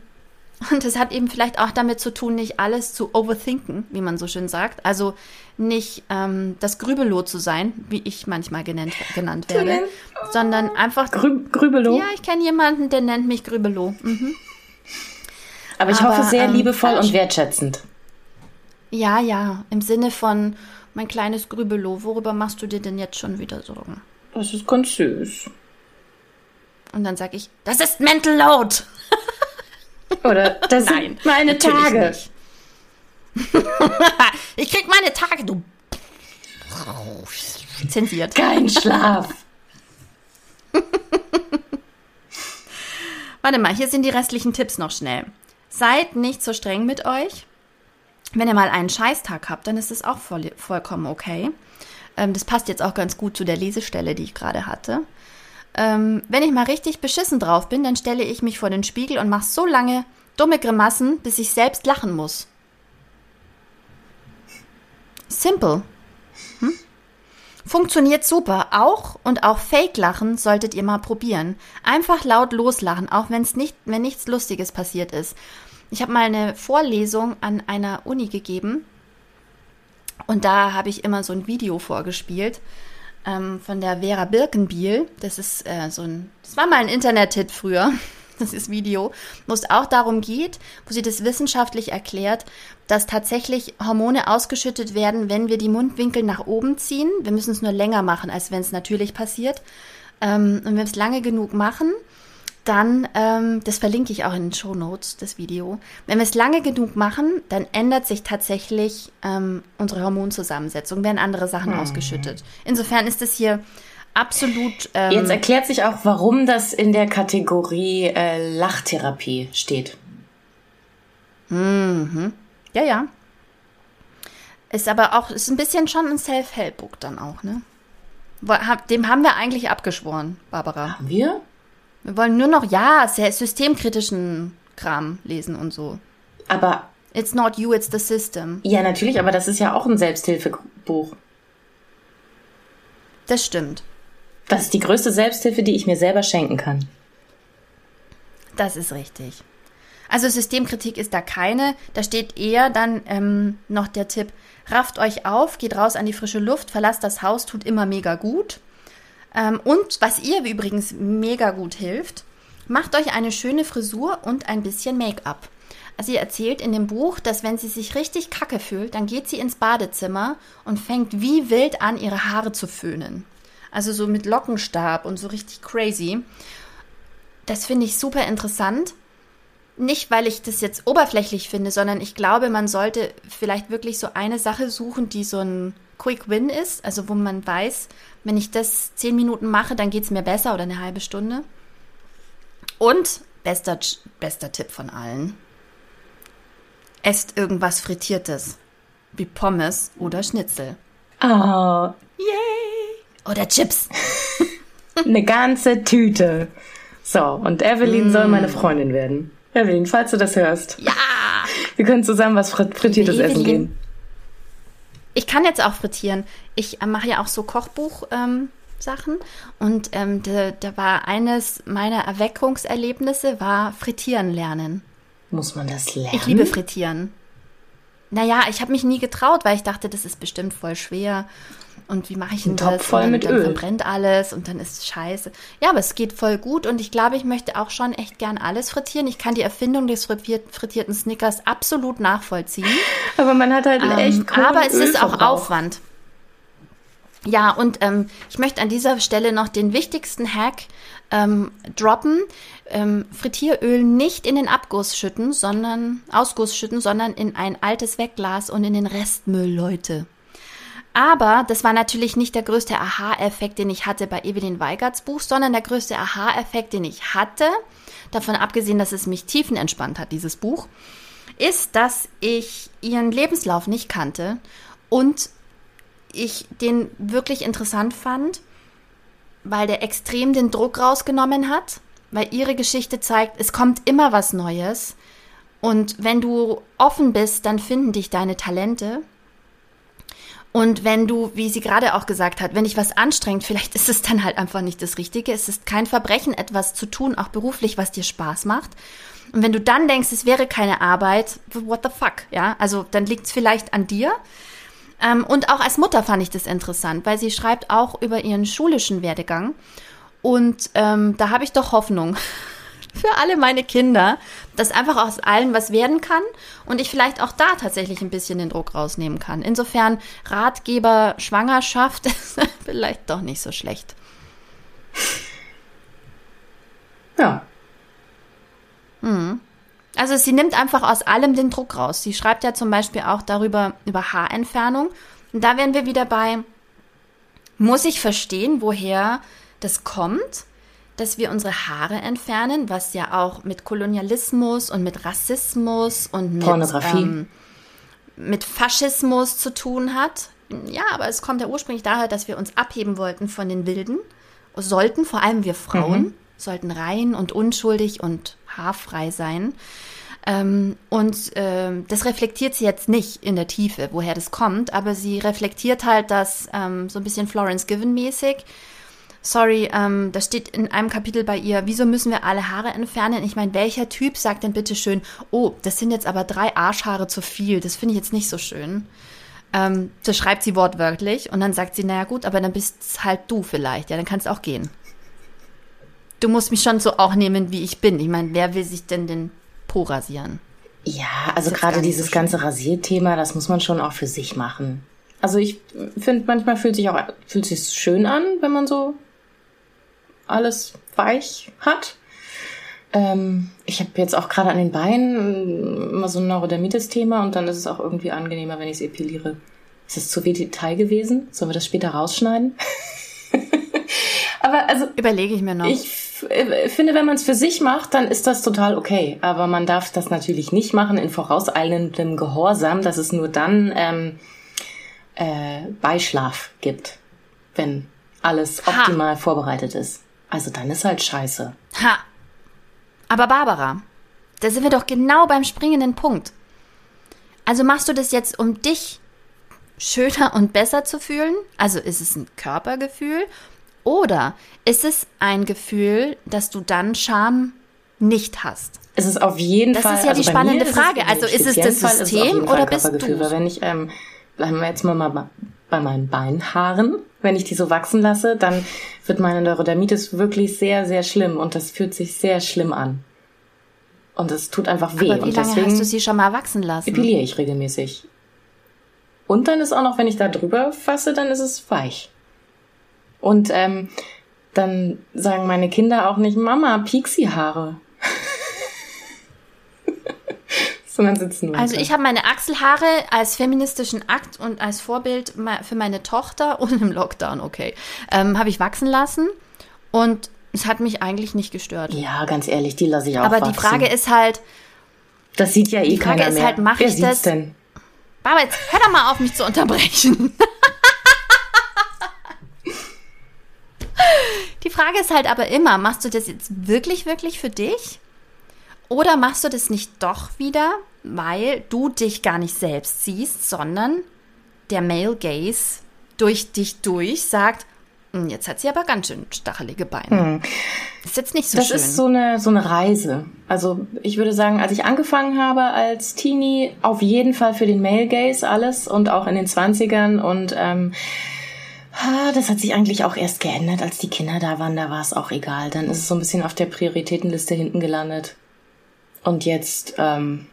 Und das hat eben vielleicht auch damit zu tun, nicht alles zu overthinken, wie man so schön sagt. Also nicht ähm, das Grübelow zu sein, wie ich manchmal genannt, genannt werde, sondern einfach. Grü Grübelow. Ja, ich kenne jemanden, der nennt mich Grübelow. Mhm. aber ich aber, hoffe sehr ähm, liebevoll und wertschätzend. Ja, ja, im Sinne von mein kleines Grübelow, worüber machst du dir denn jetzt schon wieder Sorgen? Das ist ganz süß. Und dann sage ich, das ist Mental Load. [LAUGHS] Oder das Nein, sind meine Tage. [LAUGHS] ich krieg meine Tage, du. [LAUGHS] Zensiert. Kein Schlaf. Warte mal, hier sind die restlichen Tipps noch schnell. Seid nicht so streng mit euch. Wenn ihr mal einen Scheißtag habt, dann ist es auch voll, vollkommen okay. Ähm, das passt jetzt auch ganz gut zu der Lesestelle, die ich gerade hatte. Ähm, wenn ich mal richtig beschissen drauf bin, dann stelle ich mich vor den Spiegel und mache so lange dumme Grimassen, bis ich selbst lachen muss. Simple. Hm? Funktioniert super. Auch und auch Fake-Lachen solltet ihr mal probieren. Einfach laut loslachen, auch wenn's nicht, wenn nichts Lustiges passiert ist. Ich habe mal eine Vorlesung an einer Uni gegeben und da habe ich immer so ein Video vorgespielt ähm, von der Vera Birkenbiel. Das ist äh, so ein, das war mal ein Internet-Hit früher. [LAUGHS] Das ist Video, wo es auch darum geht, wo sie das wissenschaftlich erklärt, dass tatsächlich Hormone ausgeschüttet werden, wenn wir die Mundwinkel nach oben ziehen. Wir müssen es nur länger machen, als wenn es natürlich passiert. Ähm, und wenn wir es lange genug machen, dann, ähm, das verlinke ich auch in den Show Notes, das Video. Wenn wir es lange genug machen, dann ändert sich tatsächlich ähm, unsere Hormonzusammensetzung, werden andere Sachen hm. ausgeschüttet. Insofern ist es hier absolut. Ähm, Jetzt erklärt sich auch, warum das in der Kategorie äh, Lachtherapie steht. Mhm. Ja, ja. Ist aber auch, ist ein bisschen schon ein Self-Help-Book dann auch, ne? Dem haben wir eigentlich abgeschworen, Barbara. Haben wir? Wir wollen nur noch, ja, sehr systemkritischen Kram lesen und so. Aber. It's not you, it's the system. Ja, natürlich, aber das ist ja auch ein Selbsthilfebuch. Das stimmt. Das ist die größte Selbsthilfe, die ich mir selber schenken kann. Das ist richtig. Also Systemkritik ist da keine. Da steht eher dann ähm, noch der Tipp, rafft euch auf, geht raus an die frische Luft, verlasst das Haus, tut immer mega gut. Ähm, und was ihr übrigens mega gut hilft, macht euch eine schöne Frisur und ein bisschen Make-up. Sie erzählt in dem Buch, dass wenn sie sich richtig kacke fühlt, dann geht sie ins Badezimmer und fängt wie wild an, ihre Haare zu föhnen. Also so mit Lockenstab und so richtig crazy. Das finde ich super interessant. Nicht, weil ich das jetzt oberflächlich finde, sondern ich glaube, man sollte vielleicht wirklich so eine Sache suchen, die so ein Quick Win ist. Also wo man weiß, wenn ich das zehn Minuten mache, dann geht es mir besser oder eine halbe Stunde. Und bester, bester Tipp von allen. Esst irgendwas Frittiertes. Wie Pommes oder Schnitzel. Oh. Yay! Oder Chips. [LAUGHS] Eine ganze Tüte. So, und Evelyn mm. soll meine Freundin werden. Evelyn, falls du das hörst. Ja! Wir können zusammen was Frittiertes essen gehen. Ich kann jetzt auch frittieren. Ich äh, mache ja auch so Kochbuch-Sachen. Ähm, und ähm, da, da war eines meiner Erweckungserlebnisse war Frittieren lernen. Muss man das lernen? Ich liebe Frittieren. Naja, ich habe mich nie getraut, weil ich dachte, das ist bestimmt voll schwer. Und wie mache ich denn das? Topf voll dann, mit dann Öl. verbrennt alles und dann ist es scheiße. Ja, aber es geht voll gut und ich glaube, ich möchte auch schon echt gern alles frittieren. Ich kann die Erfindung des frittierten Snickers absolut nachvollziehen. [LAUGHS] Aber man hat halt ähm, echt Aber es ist auch Aufwand. Ja, und ähm, ich möchte an dieser Stelle noch den wichtigsten Hack ähm, droppen. Ähm, Frittieröl nicht in den Abguss schütten, sondern Ausguss schütten, sondern in ein altes Wegglas und in den Restmüll, Leute. Aber das war natürlich nicht der größte Aha-Effekt, den ich hatte bei Evelyn Weigerts Buch, sondern der größte Aha-Effekt, den ich hatte, davon abgesehen, dass es mich tiefenentspannt hat, dieses Buch, ist, dass ich ihren Lebenslauf nicht kannte und ich den wirklich interessant fand, weil der extrem den Druck rausgenommen hat, weil ihre Geschichte zeigt, es kommt immer was Neues. Und wenn du offen bist, dann finden dich deine Talente. Und wenn du, wie sie gerade auch gesagt hat, wenn dich was anstrengt, vielleicht ist es dann halt einfach nicht das Richtige. Es ist kein Verbrechen, etwas zu tun, auch beruflich, was dir Spaß macht. Und wenn du dann denkst, es wäre keine Arbeit, what the fuck, ja? Also dann liegt es vielleicht an dir. Ähm, und auch als Mutter fand ich das interessant, weil sie schreibt auch über ihren schulischen Werdegang. Und ähm, da habe ich doch Hoffnung [LAUGHS] für alle meine Kinder, dass einfach aus allen was werden kann und ich vielleicht auch da tatsächlich ein bisschen den Druck rausnehmen kann. Insofern Ratgeber Schwangerschaft [LAUGHS] ist vielleicht doch nicht so schlecht. Ja. Hm. Also sie nimmt einfach aus allem den Druck raus. Sie schreibt ja zum Beispiel auch darüber, über Haarentfernung. Und da wären wir wieder bei, muss ich verstehen, woher das kommt? Dass wir unsere Haare entfernen, was ja auch mit Kolonialismus und mit Rassismus und mit, ähm, mit Faschismus zu tun hat. Ja, aber es kommt ja ursprünglich daher, dass wir uns abheben wollten von den Wilden, sollten, vor allem wir Frauen, mhm. sollten rein und unschuldig und haarfrei sein. Ähm, und ähm, das reflektiert sie jetzt nicht in der Tiefe, woher das kommt, aber sie reflektiert halt das ähm, so ein bisschen Florence Given mäßig sorry, ähm, da steht in einem Kapitel bei ihr, wieso müssen wir alle Haare entfernen? Ich meine, welcher Typ sagt denn bitte schön, oh, das sind jetzt aber drei Arschhaare zu viel, das finde ich jetzt nicht so schön. Ähm, das schreibt sie wortwörtlich und dann sagt sie, naja gut, aber dann bist halt du vielleicht, ja, dann kannst auch gehen. Du musst mich schon so auch nehmen, wie ich bin. Ich meine, wer will sich denn den Po rasieren? Ja, also gerade dieses so ganze Rasierthema, das muss man schon auch für sich machen. Also ich finde, manchmal fühlt sich auch fühlt sich schön an, wenn man so alles weich hat. Ähm, ich habe jetzt auch gerade an den Beinen immer so ein Neurodermitis-Thema und dann ist es auch irgendwie angenehmer, wenn ich es epiliere. Ist das zu viel Detail gewesen? Sollen wir das später rausschneiden? [LAUGHS] Aber also überlege ich mir noch. Ich äh, finde, wenn man es für sich macht, dann ist das total okay. Aber man darf das natürlich nicht machen in vorauseilendem Gehorsam, dass es nur dann ähm, äh, Beischlaf gibt, wenn alles optimal ha. vorbereitet ist. Also dann ist halt scheiße. Ha. Aber Barbara, da sind wir doch genau beim springenden Punkt. Also machst du das jetzt, um dich schöner und besser zu fühlen? Also ist es ein Körpergefühl? Oder ist es ein Gefühl, dass du dann Scham nicht hast? Es ist auf jeden das Fall. Das ist ja die spannende Frage. also ist es das System oder bist du? Weil wenn ich, ähm, bleiben wir jetzt mal, mal bei meinen Beinhaaren, wenn ich die so wachsen lasse, dann wird meine Neurodermitis wirklich sehr, sehr schlimm und das fühlt sich sehr schlimm an. Und es tut einfach weh. Aber wie und lange deswegen hast du sie schon mal wachsen lassen? Epiliere ich regelmäßig. Und dann ist auch noch, wenn ich da drüber fasse, dann ist es weich. Und ähm, dann sagen meine Kinder auch nicht, Mama, Pixie-Haare. Sondern sitzen Also ich habe meine Achselhaare als feministischen Akt und als Vorbild für meine Tochter [LAUGHS] und im Lockdown, okay, ähm, habe ich wachsen lassen. Und es hat mich eigentlich nicht gestört. Ja, ganz ehrlich, die lasse ich auch Aber wachsen. die Frage ist halt. Das sieht ja eh die Frage keiner ist mehr. halt, mache ich das? denn? Baba, jetzt hör doch mal auf, mich zu unterbrechen. [LAUGHS] Die Frage ist halt aber immer, machst du das jetzt wirklich, wirklich für dich? Oder machst du das nicht doch wieder, weil du dich gar nicht selbst siehst, sondern der Male Gaze durch dich durch sagt, hm, jetzt hat sie aber ganz schön stachelige Beine. Hm. Ist jetzt nicht so das schön. Das ist so eine, so eine Reise. Also ich würde sagen, als ich angefangen habe als Teenie, auf jeden Fall für den Male Gaze alles und auch in den Zwanzigern und ähm, das hat sich eigentlich auch erst geändert, als die Kinder da waren. Da war es auch egal. Dann ist es so ein bisschen auf der Prioritätenliste hinten gelandet. Und jetzt, ähm,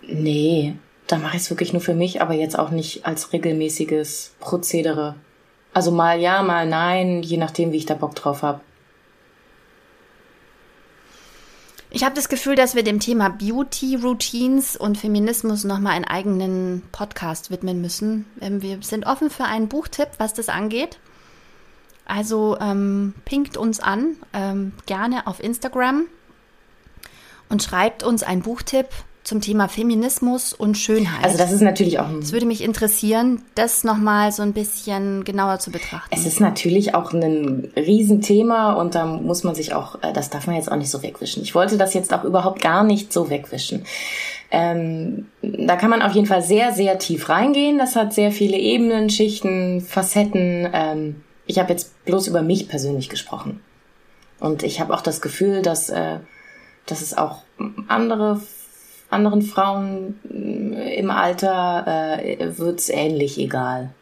nee, da mache ich es wirklich nur für mich, aber jetzt auch nicht als regelmäßiges Prozedere. Also mal ja, mal nein, je nachdem, wie ich da Bock drauf habe. Ich habe das Gefühl, dass wir dem Thema Beauty Routines und Feminismus nochmal einen eigenen Podcast widmen müssen. Ähm, wir sind offen für einen Buchtipp, was das angeht. Also ähm, pinkt uns an, ähm, gerne auf Instagram und schreibt uns einen Buchtipp zum Thema Feminismus und Schönheit. Also das ist natürlich auch Es würde mich interessieren, das nochmal so ein bisschen genauer zu betrachten. Es ist natürlich auch ein Riesenthema und da muss man sich auch, äh, das darf man jetzt auch nicht so wegwischen. Ich wollte das jetzt auch überhaupt gar nicht so wegwischen. Ähm, da kann man auf jeden Fall sehr, sehr tief reingehen. Das hat sehr viele Ebenen, Schichten, Facetten. Ähm, ich habe jetzt bloß über mich persönlich gesprochen. Und ich habe auch das Gefühl, dass, äh, dass es auch andere anderen Frauen äh, im Alter äh, wird's ähnlich egal.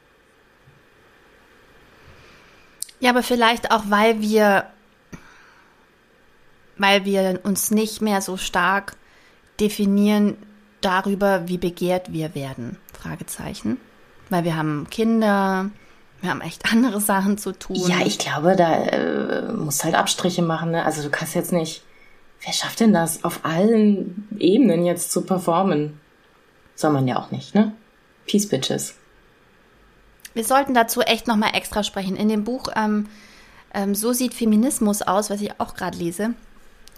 Ja, aber vielleicht auch, weil wir, weil wir uns nicht mehr so stark definieren darüber, wie begehrt wir werden. Fragezeichen. Weil wir haben Kinder, wir haben echt [LAUGHS] andere Sachen zu tun. Ja, ich glaube, da äh, musst halt Abstriche machen. Ne? Also du kannst jetzt nicht Wer schafft denn das, auf allen Ebenen jetzt zu performen? Soll man ja auch nicht, ne? Peace, Bitches. Wir sollten dazu echt nochmal extra sprechen. In dem Buch ähm, ähm, So sieht Feminismus aus, was ich auch gerade lese,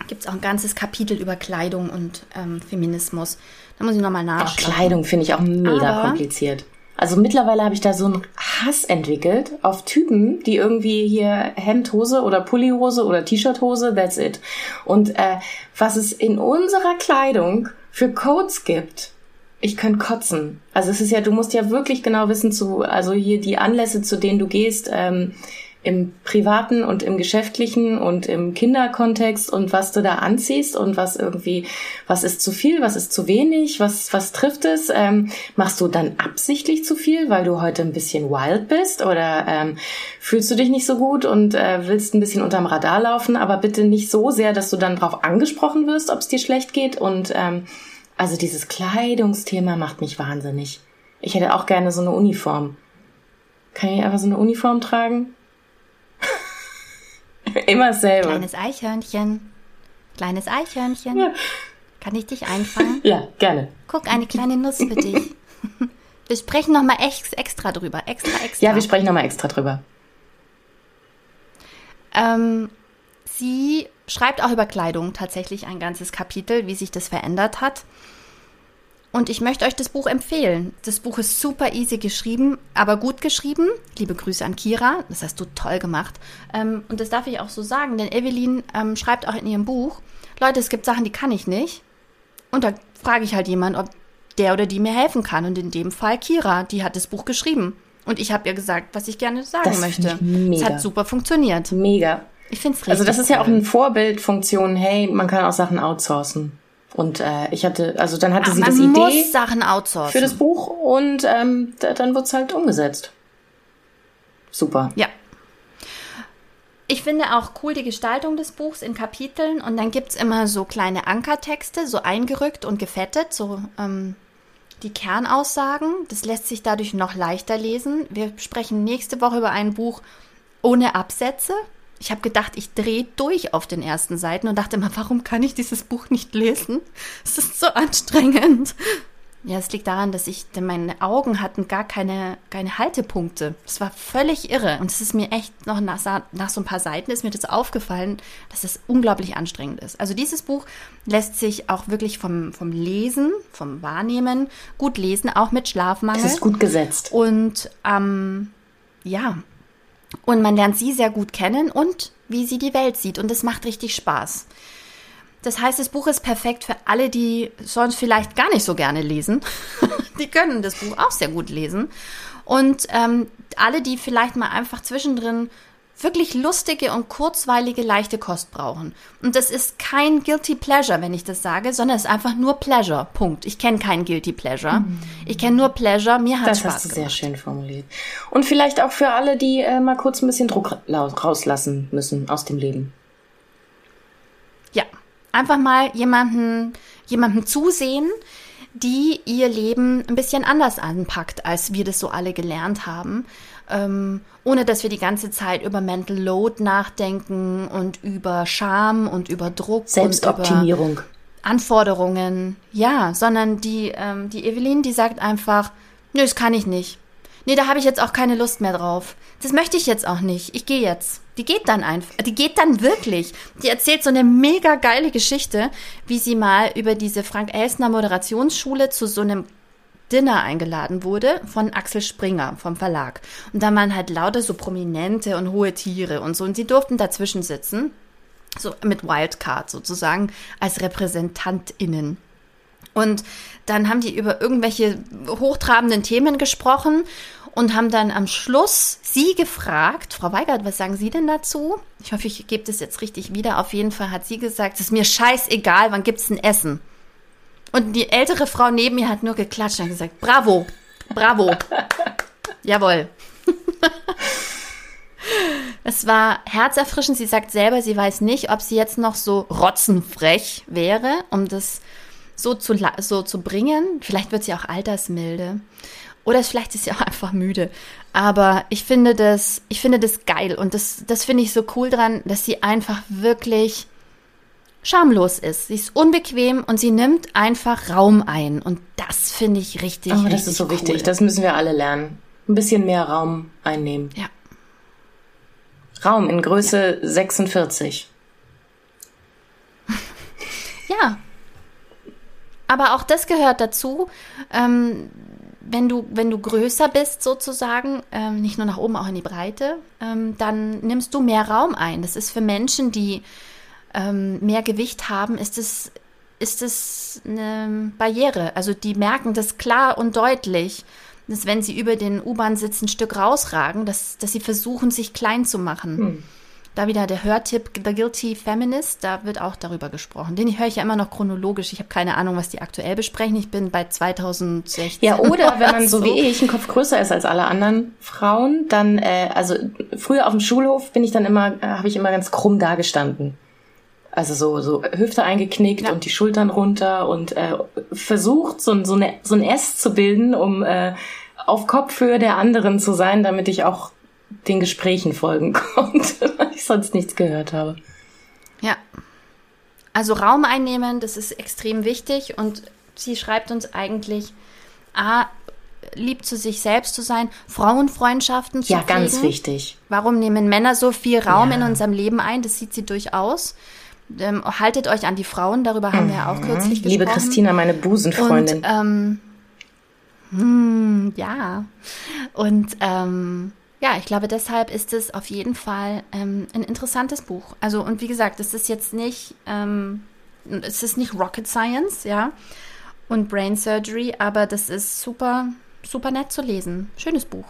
gibt es auch ein ganzes Kapitel über Kleidung und ähm, Feminismus. Da muss ich nochmal nachschauen. Auch Kleidung finde ich auch mega Aber kompliziert. Also mittlerweile habe ich da so einen Hass entwickelt auf Typen, die irgendwie hier Hemdhose oder Pullohose oder T-Shirt-Hose, that's it. Und äh, was es in unserer Kleidung für Codes gibt, ich könnte kotzen. Also es ist ja, du musst ja wirklich genau wissen zu, also hier die Anlässe, zu denen du gehst, ähm, im privaten und im geschäftlichen und im Kinderkontext und was du da anziehst und was irgendwie, was ist zu viel, was ist zu wenig, was, was trifft es? Ähm, machst du dann absichtlich zu viel, weil du heute ein bisschen wild bist oder ähm, fühlst du dich nicht so gut und äh, willst ein bisschen unterm Radar laufen, aber bitte nicht so sehr, dass du dann drauf angesprochen wirst, ob es dir schlecht geht und ähm, also dieses Kleidungsthema macht mich wahnsinnig. Ich hätte auch gerne so eine Uniform. Kann ich einfach so eine Uniform tragen? [LAUGHS] Immer selber. Kleines Eichhörnchen. Kleines Eichhörnchen. Ja. Kann ich dich einfangen? Ja, gerne. Guck, eine kleine Nuss für dich. [LAUGHS] Wir sprechen nochmal ex extra drüber. Extra, extra. Ja, wir sprechen nochmal extra drüber. Ähm, sie schreibt auch über Kleidung tatsächlich ein ganzes Kapitel, wie sich das verändert hat. Und ich möchte euch das Buch empfehlen. Das Buch ist super easy geschrieben, aber gut geschrieben. Liebe Grüße an Kira, das hast du toll gemacht. Ähm, und das darf ich auch so sagen, denn Evelyn ähm, schreibt auch in ihrem Buch, Leute, es gibt Sachen, die kann ich nicht. Und da frage ich halt jemanden, ob der oder die mir helfen kann. Und in dem Fall Kira, die hat das Buch geschrieben. Und ich habe ihr gesagt, was ich gerne sagen das möchte. Es hat super funktioniert. Mega. Ich finde es richtig. Also das ist ja auch eine Vorbildfunktion. Hey, man kann auch Sachen outsourcen. Und äh, ich hatte, also dann hatte Ach, sie das Idee Sachen outsourcen. für das Buch und ähm, da, dann wird's halt umgesetzt. Super. Ja. Ich finde auch cool die Gestaltung des Buchs in Kapiteln und dann gibt's immer so kleine Ankertexte, so eingerückt und gefettet, so ähm, die Kernaussagen. Das lässt sich dadurch noch leichter lesen. Wir sprechen nächste Woche über ein Buch ohne Absätze. Ich habe gedacht, ich drehe durch auf den ersten Seiten und dachte immer, warum kann ich dieses Buch nicht lesen? Es ist so anstrengend. Ja, es liegt daran, dass ich, denn meine Augen hatten gar keine, keine Haltepunkte. Es war völlig irre. Und es ist mir echt noch nach, nach so ein paar Seiten ist mir das aufgefallen, dass es unglaublich anstrengend ist. Also dieses Buch lässt sich auch wirklich vom, vom Lesen, vom Wahrnehmen gut lesen, auch mit Schlafmangel. Es ist gut gesetzt. Und ähm, ja, und man lernt sie sehr gut kennen und wie sie die Welt sieht. Und es macht richtig Spaß. Das heißt, das Buch ist perfekt für alle, die sonst vielleicht gar nicht so gerne lesen. [LAUGHS] die können das Buch auch sehr gut lesen. Und ähm, alle, die vielleicht mal einfach zwischendrin wirklich lustige und kurzweilige leichte Kost brauchen. Und das ist kein Guilty Pleasure, wenn ich das sage, sondern es ist einfach nur Pleasure. Punkt. Ich kenne kein Guilty Pleasure. Mhm. Ich kenne nur Pleasure. Mir hat das Spaß hast du gemacht. sehr schön formuliert. Und vielleicht auch für alle, die äh, mal kurz ein bisschen Druck rauslassen müssen aus dem Leben. Ja, einfach mal jemanden, jemandem zusehen, die ihr Leben ein bisschen anders anpackt, als wir das so alle gelernt haben ähm, ohne dass wir die ganze Zeit über Mental Load nachdenken und über Scham und über Druck Selbstoptimierung. Und über Anforderungen. Ja, sondern die, ähm, die Evelyn, die sagt einfach, nö, das kann ich nicht. Nee, da habe ich jetzt auch keine Lust mehr drauf. Das möchte ich jetzt auch nicht. Ich gehe jetzt. Die geht dann einfach. Die geht dann wirklich. Die erzählt so eine mega geile Geschichte, wie sie mal über diese Frank Elsner Moderationsschule zu so einem Dinner eingeladen wurde von Axel Springer vom Verlag. Und da waren halt lauter so prominente und hohe Tiere und so. Und sie durften dazwischen sitzen, so mit Wildcard sozusagen, als RepräsentantInnen. Und dann haben die über irgendwelche hochtrabenden Themen gesprochen und haben dann am Schluss sie gefragt, Frau Weigert, was sagen Sie denn dazu? Ich hoffe, ich gebe das jetzt richtig wieder. Auf jeden Fall hat sie gesagt, es ist mir scheißegal, wann gibt's ein Essen? Und die ältere Frau neben mir hat nur geklatscht und gesagt, bravo, bravo. [LAUGHS] Jawohl. es war herzerfrischend. Sie sagt selber, sie weiß nicht, ob sie jetzt noch so rotzenfrech wäre, um das so zu, so zu bringen. Vielleicht wird sie auch altersmilde. Oder vielleicht ist sie auch einfach müde. Aber ich finde das, ich finde das geil. Und das, das finde ich so cool dran, dass sie einfach wirklich schamlos ist. Sie ist unbequem und sie nimmt einfach Raum ein. Und das finde ich richtig, oh, richtig Das ist so cool. wichtig. Das müssen wir alle lernen. Ein bisschen mehr Raum einnehmen. Ja. Raum in Größe ja. [LAUGHS] 46. ja. Aber auch das gehört dazu. Ähm, wenn du, wenn du größer bist sozusagen, ähm, nicht nur nach oben, auch in die Breite, ähm, dann nimmst du mehr Raum ein. Das ist für Menschen, die ähm, mehr Gewicht haben, ist es, ist es eine Barriere. Also die merken das klar und deutlich, dass wenn sie über den U-Bahn-Sitz ein Stück rausragen, dass, dass sie versuchen, sich klein zu machen. Hm. Da wieder der Hörtipp The Guilty Feminist, da wird auch darüber gesprochen. Den höre ich ja immer noch chronologisch. Ich habe keine Ahnung, was die aktuell besprechen. Ich bin bei 2016. Ja, oder [LAUGHS] wenn man so wie ich ein Kopf größer ist als alle anderen Frauen, dann, äh, also früher auf dem Schulhof bin ich dann immer, äh, habe ich immer ganz krumm dagestanden. Also so, so Hüfte eingeknickt ja. und die Schultern runter und äh, versucht, so, so, eine, so ein S zu bilden, um äh, auf Kopfhöhe der anderen zu sein, damit ich auch den Gesprächen folgen [LAUGHS] konnte, weil ich sonst nichts gehört habe. Ja. Also Raum einnehmen, das ist extrem wichtig und sie schreibt uns eigentlich, A, lieb zu sich selbst zu sein, Frauenfreundschaften zu Ja, pflegen. ganz wichtig. Warum nehmen Männer so viel Raum Ja. in unserem Leben ein? Das sieht sie durchaus. Ähm, haltet euch an die Frauen, darüber haben wir ja auch kürzlich gesprochen. Mhm. Liebe Christina, meine Busenfreundin. Und, ähm, hm, ja. Und ähm, ja, ich glaube, deshalb ist es auf jeden Fall ähm, ein interessantes Buch. Also, und wie gesagt, es ist jetzt nicht, ähm, es ist nicht Rocket Science, ja, und Brain Surgery, aber das ist super, super nett zu lesen. Schönes Buch.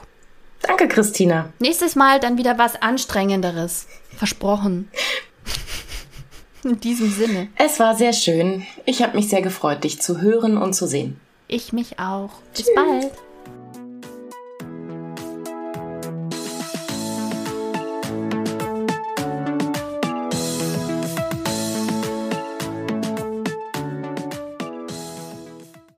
Danke, Christina. Nächstes Mal dann wieder was Anstrengenderes. Versprochen. [LAUGHS] In diesem Sinne. Es war sehr schön. Ich habe mich sehr gefreut, dich zu hören und zu sehen. Ich mich auch. Bis bald.